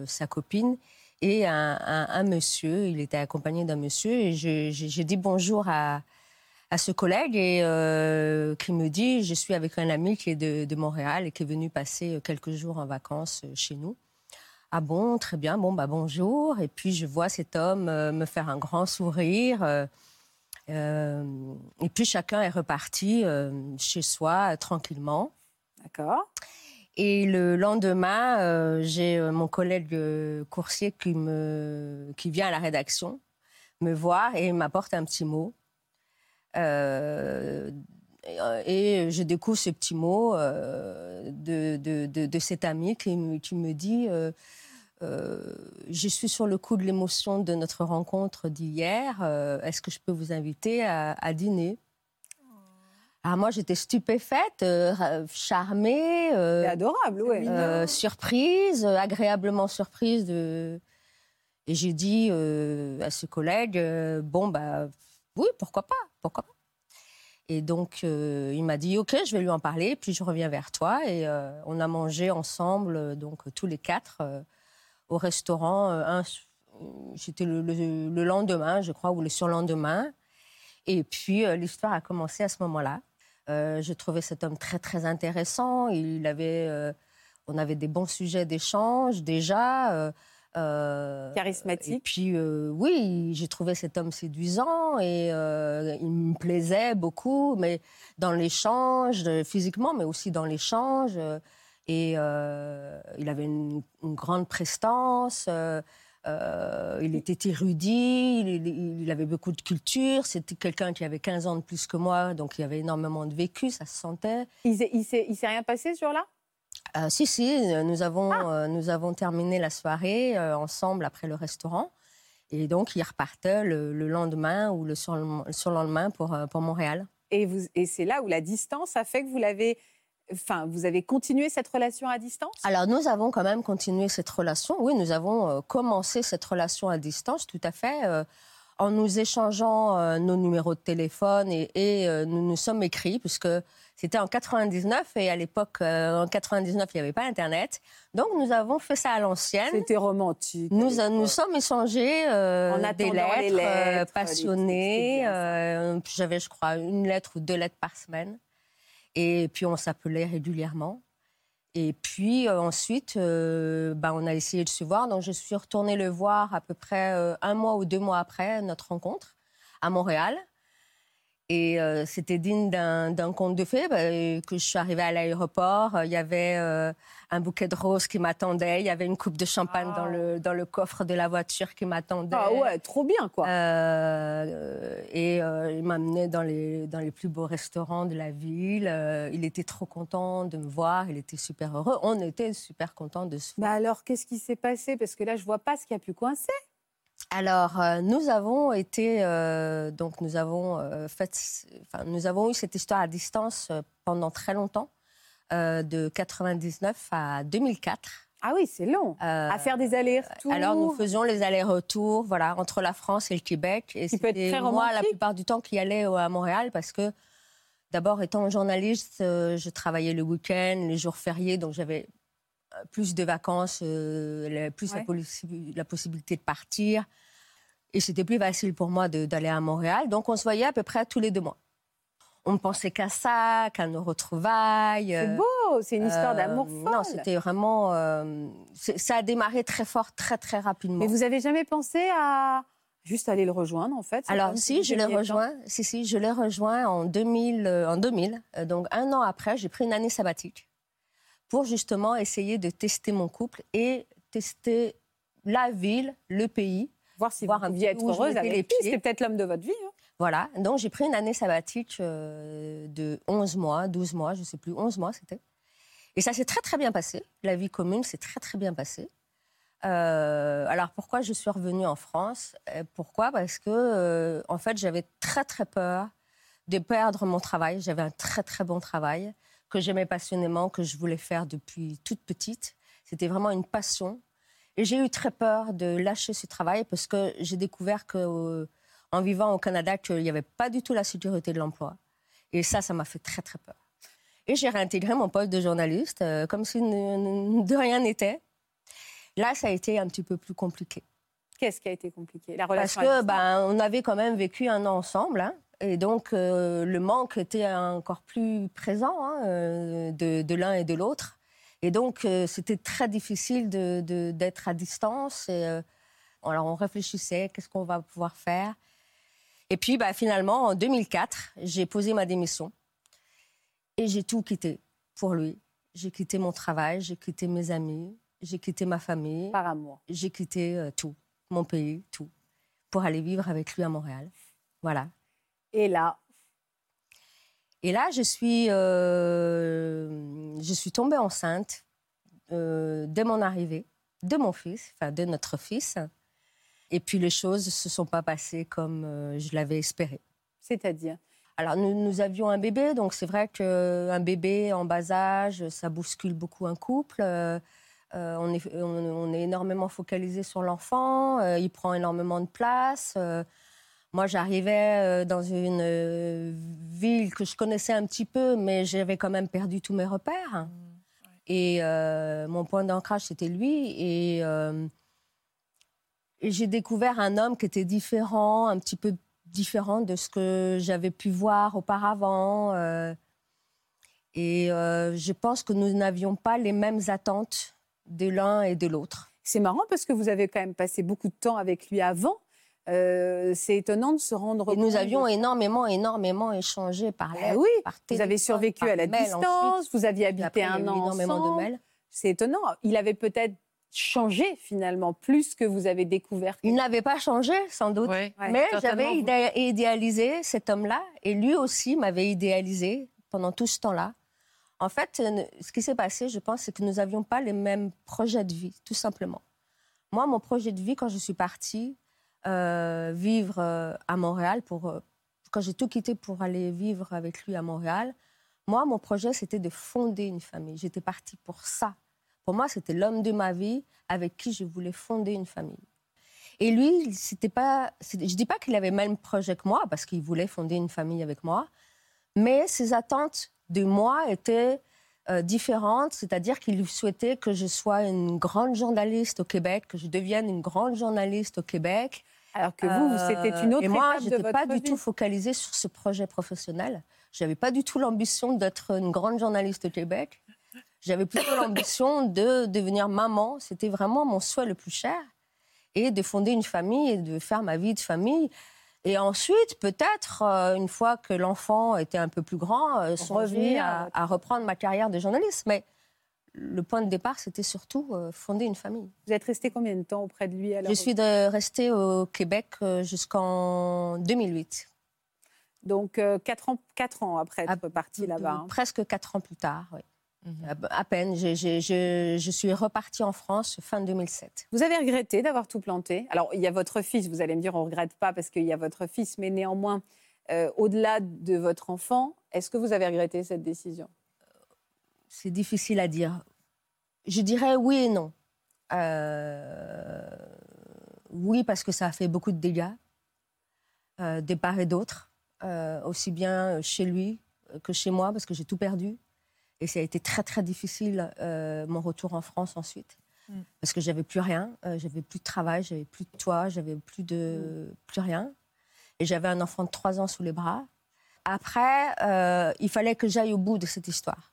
sa copine et un, monsieur. Il était accompagné d'un monsieur. Et j'ai dit bonjour à, à ce collègue et euh, qui me dit je suis avec un ami qui est de, de, Montréal et qui est venu passer quelques jours en vacances chez nous. Ah bon, très bien, bon bah bonjour. Et puis je vois cet homme me faire un grand sourire. Euh, et puis chacun est reparti chez soi tranquillement. D'accord. Et le lendemain, euh, j'ai euh, mon collègue euh, coursier qui, me, qui vient à la rédaction me voir et m'apporte un petit mot. Et je découvre ce petit mot de, de, de, cet ami qui, qui me dit Je suis sur le coup de l'émotion de notre rencontre d'hier. Est-ce que je peux vous inviter à, à dîner? Ah, moi, j'étais stupéfaite, euh, charmée. Euh, adorable, oui. Euh, surprise, agréablement surprise. De... Et j'ai dit à ce collègue, bon, bah, oui, pourquoi pas, pourquoi pas. Et donc, il m'a dit, OK, je vais lui en parler, puis je reviens vers toi. Et on a mangé ensemble, donc tous les quatre, au restaurant. C'était le, le, lendemain, je crois, ou le surlendemain. Et puis, l'histoire a commencé à ce moment-là. Euh, je trouvais cet homme très, très intéressant. Il avait, euh, on avait des bons sujets d'échange déjà. Euh, Charismatique. Et puis, oui, j'ai trouvé cet homme séduisant et il me plaisait beaucoup, mais dans l'échange, physiquement, mais aussi dans l'échange. et il avait une, une grande prestance. Euh, il était érudit, il, avait beaucoup de culture. C'était quelqu'un qui avait 15 ans de plus que moi, donc il avait énormément de vécu, ça se sentait. Il, il s'est rien passé ce jour-là euh, Si, si. Nous avons, ah. euh, nous avons terminé la soirée ensemble après le restaurant. Et donc, il repartait le, lendemain ou le surlendemain pour, pour Montréal. Et, vous, et c'est là où la distance a fait que vous l'avez Enfin, vous avez continué cette relation à distance? Alors, nous avons quand même continué cette relation. Oui, nous avons euh, commencé cette relation à distance, tout à fait, euh, en nous échangeant euh, nos numéros de téléphone et, nous nous sommes écrits, puisque c'était en 99 et à l'époque, en 99, il n'y avait pas Internet. Donc, nous avons fait ça à l'ancienne. C'était romantique. Nous nous sommes échangés des lettres, lettres passionnées. J'avais, je crois, une lettre ou deux lettres par semaine. Et puis on s'appelait régulièrement. Et puis euh, ensuite, euh, bah, on a essayé de se voir. Donc je suis retournée le voir à peu près euh, un mois ou deux mois après notre rencontre à Montréal. Et c'était digne d'un conte de fées. Bah, que je suis arrivée à l'aéroport, il y avait un bouquet de roses qui m'attendait. Il y avait une coupe de champagne dans, le, dans le coffre de la voiture qui m'attendait. Ah ouais, trop bien, quoi. Euh, et euh, il m'amenait dans les, dans les plus beaux restaurants de la ville. Euh, il était trop content de me voir. Il était super heureux. On était super contents de se voir. alors, qu'est-ce qui s'est passé? Parce que là, je vois pas ce qui a pu coincer. Alors, nous avons été, donc nous avons fait, enfin, nous avons eu cette histoire à distance pendant très longtemps. Euh, de 99 à 2004. Ah oui, c'est long. Euh, à faire des allers-retours. Alors nous faisions les allers-retours, voilà, entre la France et le Québec. Et c'était moi la plupart du temps qui allais à Montréal parce que d'abord étant journaliste, euh, je travaillais le week-end, les jours fériés, donc j'avais plus de vacances, plus la, possibilité de partir. Et c'était plus facile pour moi d'aller à Montréal. Donc on se voyait à peu près tous les deux mois on ne pensait qu'à ça, qu'à nos retrouvailles. C'est beau, c'est une histoire d'amour euh, folle. Non, c'était vraiment. Euh, ça a démarré très fort, très très rapidement. Mais vous avez jamais pensé à juste aller le rejoindre en fait? Alors si, je l'ai rejoint. Si si, je l'ai rejoint en 2000. Euh, en 2000 donc un an après, j'ai pris une année sabbatique pour justement essayer de tester mon couple et tester la ville, le pays, voir si voir vous pouviez être heureuse avec lui. C'était peut-être l'homme de votre vie. Hein. Voilà, donc j'ai pris une année sabbatique euh, de 11 mois, 12 mois, je ne sais plus, 11 mois c'était. Et ça s'est très très bien passé. La vie commune s'est très très bien passée. Euh, alors pourquoi je suis revenue en France? Euh, Pourquoi? Parce que en fait j'avais très très peur de perdre mon travail. J'avais un très très bon travail que j'aimais passionnément, que je voulais faire depuis toute petite. C'était vraiment une passion. Et j'ai eu très peur de lâcher ce travail parce que j'ai découvert que en vivant au Canada qu'il n'y avait pas du tout la sécurité de l'emploi. Et ça, ça m'a fait très, très peur. Et j'ai réintégré mon poste de journaliste euh, comme si de rien n'était. Là, ça a été un petit peu plus compliqué. Qu'est-ce qui a été compliqué? La relation Parce que ben, on avait quand même vécu un an ensemble. Hein. Et donc, le manque était encore plus présent hein, de, de l'un et de l'autre. Et donc, c'était très difficile d'être de, à distance. Et, alors, on réfléchissait, qu'est-ce qu'on va pouvoir faire? Et puis, bah, finalement, en 2004, j'ai posé ma démission. Et j'ai tout quitté pour lui. J'ai quitté mon travail, j'ai quitté mes amis, j'ai quitté ma famille. Par amour. J'ai quitté tout, mon pays, tout, pour aller vivre avec lui à Montréal. Voilà. Et là Et là, je suis, euh, je suis tombée enceinte euh, dès mon arrivée, de mon fils, enfin de notre fils. Et puis les choses ne se sont pas passées comme euh, je l'avais espéré. C'est-à-dire? Alors, nous, nous, avions un bébé, donc c'est vrai qu'un bébé en bas âge, ça bouscule beaucoup un couple. on, est, on, est, énormément focalisé sur l'enfant, il prend énormément de place. Moi, j'arrivais euh, dans une euh, ville que je connaissais un petit peu, mais j'avais quand même perdu tous mes repères. Mmh, et euh, mon point d'ancrage, c'était lui. Et, et j'ai découvert un homme qui était différent, un petit peu différent de ce que j'avais pu voir auparavant. et je pense que nous n'avions pas les mêmes attentes de l'un et de l'autre. C'est marrant parce que vous avez quand même passé beaucoup de temps avec lui avant. Euh, c'est étonnant de se rendre compte. Nous avions énormément, énormément échangé par eh oui, vous avez survécu à la distance, vous aviez habité un an énormément de mails. C'est étonnant. Il avait peut-être changé finalement plus que vous avez découvert. Il n'avait pas changé sans doute, mais j'avais idéalisé cet homme-là et lui aussi m'avait idéalisé pendant tout ce temps-là. En fait, ce qui s'est passé, je pense, c'est que nous n'avions pas les mêmes projets de vie, tout simplement. Moi, mon projet de vie, quand je suis partie, euh, vivre euh, à Montréal. Pour, euh, quand j'ai tout quitté pour aller vivre avec lui à Montréal, moi, mon projet, c'était de fonder une famille. J'étais partie pour ça. Pour moi, c'était l'homme de ma vie avec qui je voulais fonder une famille. Et lui, c'était pas, je dis pas qu'il avait le même projet que moi, parce qu'il voulait fonder une famille avec moi, mais ses attentes de moi étaient différentes, c'est-à-dire qu'il souhaitait que je sois une grande journaliste au Québec, que je devienne une grande journaliste au Québec, alors que vous, c'était une autre Et moi, je n'étais pas du tout focalisée sur ce projet professionnel. Je n'avais pas du tout l'ambition d'être une grande journaliste au Québec. J'avais plutôt l'ambition de devenir maman. C'était vraiment mon souhait le plus cher. Et de fonder une famille et de faire ma vie de famille. Et ensuite, peut-être, euh, une fois que l'enfant était un peu plus grand, euh, songer à, à, reprendre ma carrière de journaliste. Mais le point de départ, c'était surtout euh, fonder une famille. Vous êtes resté combien de temps auprès de lui alors Je suis restée au Québec euh, jusqu'en 2008. Donc, euh, quatre, ans, quatre ans après être partie là-bas. Hein. Presque quatre ans plus tard, oui. Mhm. À peine. je suis repartie en France fin 2007. Vous avez regretté d'avoir tout planté? Alors, il y a votre fils, vous allez me dire, on ne regrette pas parce qu'il y a votre fils, mais néanmoins, au-delà de votre enfant, est-ce que vous avez regretté cette décision? C'est difficile à dire. Je dirais oui et non. Euh, oui, parce que ça a fait beaucoup de dégâts, euh, des part et d'autre, euh, aussi bien chez lui que chez moi, parce que j'ai tout perdu. Et ça a été très, très difficile, mon retour en France ensuite. Mm. Parce que j'avais plus rien, j'avais plus de travail, j'avais plus de toit, j'avais plus de plus rien. Et j'avais un enfant de trois ans sous les bras. Après, il fallait que j'aille au bout de cette histoire.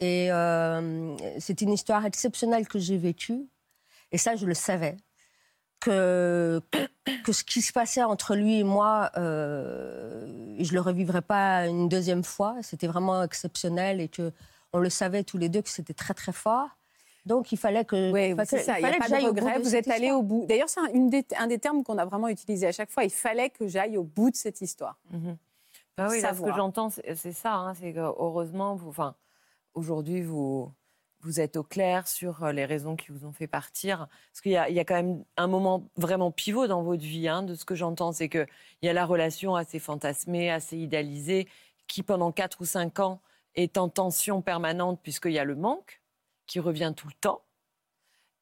Et euh, c'est une histoire exceptionnelle que j'ai vécue. Et ça, je le savais. Que, que ce qui se passait entre lui et moi, euh, je ne le revivrais pas une deuxième fois. C'était vraiment exceptionnel et que on le savait tous les deux que c'était très, très fort. Donc, il fallait que. Oui, c'est ça. Il n'y a pas de regret. Vous êtes allé au bout. D'ailleurs, c'est un, un, des termes qu'on a vraiment utilisé à chaque fois. Il fallait que j'aille au bout de cette histoire. Mm oui, ce que j'entends, c'est ça. Hein, c'est que heureusement, vous. Enfin, aujourd'hui, vous, êtes au clair sur euh, les raisons qui vous ont fait partir? Parce qu'il y, a quand même un moment vraiment pivot dans votre vie, hein, de ce que j'entends, c'est qu'il y a la relation assez fantasmée, assez idéalisée, qui pendant 4 ou 5 ans est en tension permanente puisqu'il y a le manque qui revient tout le temps.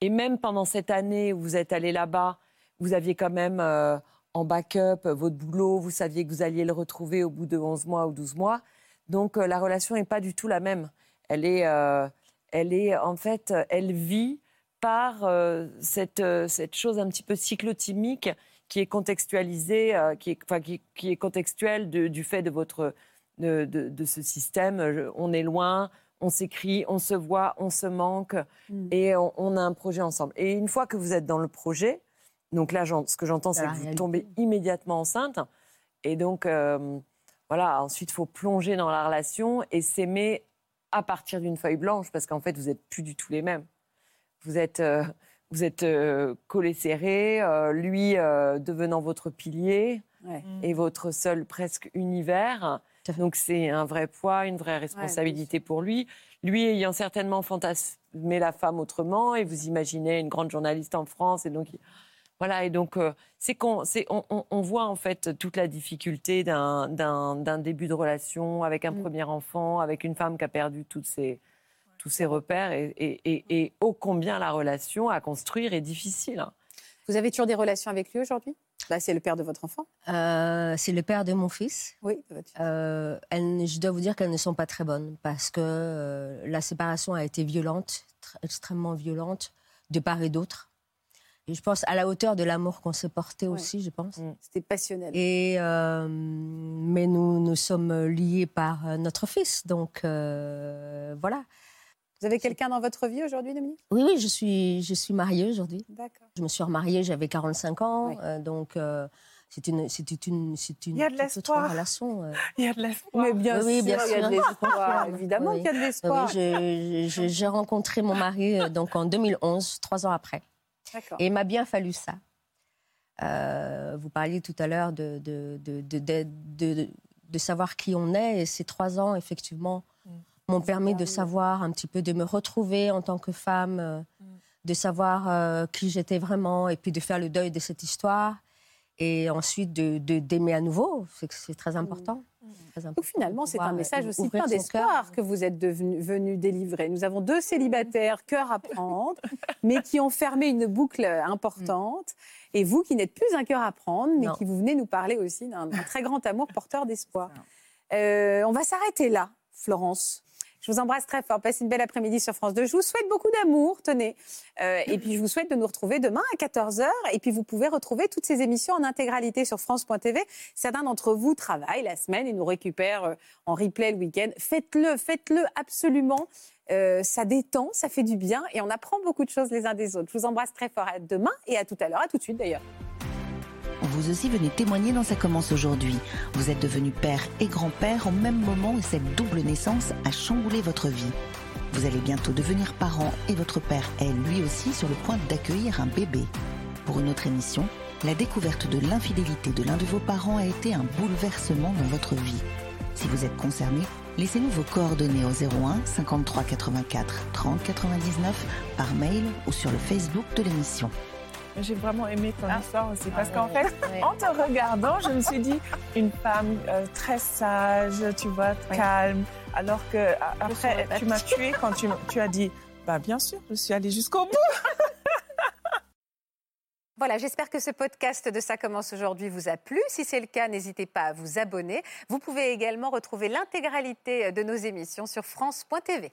Et même pendant cette année où vous êtes allé là-bas, vous aviez quand même euh, en backup votre boulot, vous saviez que vous alliez le retrouver au bout de 11 mois ou 12 mois. Donc euh, la relation n'est pas du tout la même. Elle est, euh, elle est en fait, elle vit par euh, cette, euh, cette chose un petit peu cyclotimique qui est contextualisé, euh, qui, est, enfin, qui, qui est contextuel de- du fait de votre de, de- de ce système. On est loin, on s'écrit, on se voit, on se manque, Mm. et on, on a un projet ensemble. Et une fois que vous êtes dans le projet, donc là, ce que j'entends, c'est que vous tombez immédiatement enceinte, et donc euh, voilà. Ensuite, il faut plonger dans la relation et s'aimer à partir d'une feuille blanche, parce qu'en fait, vous n'êtes plus du tout les mêmes. Vous êtes, euh, vous êtes euh, collés serrés, euh, lui euh, devenant votre pilier Ouais. et votre seul presque univers. Donc c'est un vrai poids, une vraie responsabilité pour lui. Lui ayant certainement fantasmé la femme autrement, et vous imaginez une grande journaliste en France, et donc voilà. Et donc euh, c'est qu'on, c'est, on, on- on voit en fait toute la difficulté d'un, d'un, d'un début de relation avec un Mm. premier enfant, avec une femme qui a perdu toutes ses tous ses repères, et, et, et, et ô combien la relation à construire est difficile. hein. Vous avez toujours des relations avec lui aujourd'hui? Bah, C'est le père de votre enfant? Euh, c'est le père de mon fils. Oui, de votre fille. Euh, elles- je dois vous dire qu'elles ne sont pas très bonnes parce que euh, la séparation a été violente, tr- extrêmement violente, de part et d'autre. Et je pense à la hauteur de l'amour qu'on s'est porté aussi, je pense. C'était passionnel. Et euh, mais nous nous sommes liés par euh, notre fils, donc euh, voilà. Vous avez quelqu'un dans votre vie aujourd'hui, Dominique? Oui, oui, je suis je suis mariée aujourd'hui. D'accord. Je me suis remariée, j'avais 45 ans, Oui. euh, donc c'est une c'est une c'est une Il y a de l'espoir. relation. Il y a de l'espoir. Mais bien Oui, oui, sûr, bien il y a de sûr. l'espoir. Évidemment Oui. qu'il y a de Oui, l'espoir. je- j'ai rencontré mon mari donc en 2011, trois ans après. Et il m'a bien fallu ça. Euh, vous parliez tout à l'heure de, de, de, de, de- savoir qui on est. Et ces trois ans, effectivement, Mm. m'ont permis de savoir un petit peu, de me retrouver en tant que femme, euh, Mm. de savoir euh, qui j'étais vraiment et puis de faire le deuil de cette histoire. Et ensuite de d'aimer à nouveau, c'est très important. Très important Donc finalement, c'est un message aussi plein d'espoir que vous êtes devenu, venu délivrer. Nous avons deux célibataires, cœur à prendre, mais qui ont fermé une boucle importante. Et vous qui n'êtes plus un cœur à prendre, mais Non. qui vous venez nous parler aussi d'un d'un très grand amour porteur d'espoir. Euh, on va s'arrêter là, Florence. Je vous embrasse très fort. Passez une belle après-midi sur France 2. Je vous souhaite beaucoup d'amour, tenez. Euh, et puis, je vous souhaite de nous retrouver demain à 14h. Et puis, vous pouvez retrouver toutes ces émissions en intégralité sur France.tv. Certains d'entre vous travaillent la semaine et nous récupèrent euh, en replay le week-end. Faites-le, faites-le absolument. Euh, ça détend, ça fait du bien et on apprend beaucoup de choses les uns des autres. Je vous embrasse très fort. À demain et à tout à l'heure. À tout de suite d'ailleurs. Vous aussi venez témoigner dans Ça commence aujourd'hui. Vous êtes devenu père et grand-père au même moment et cette double naissance a chamboulé votre vie. Vous allez bientôt devenir parent et votre père est lui aussi sur le point d'accueillir un bébé. Pour une autre émission, la découverte de l'infidélité de l'un de vos parents a été un bouleversement dans votre vie. Si vous êtes concerné, laissez-nous vos coordonnées au 01 53 84 30 99 par mail ou sur le Facebook de l'émission. J'ai vraiment aimé ton Ah. histoire aussi parce Ah, qu'en fait, en te regardant, je me suis dit une femme euh, très sage, tu vois, Oui. calme. Alors que après, tu m'as tué quand tu, tu as dit, bah bien sûr, je suis allée jusqu'au bout. Voilà, j'espère que ce podcast de Ça commence aujourd'hui vous a plu. Si c'est le cas, n'hésitez pas à vous abonner. Vous pouvez également retrouver l'intégralité de nos émissions sur France.tv.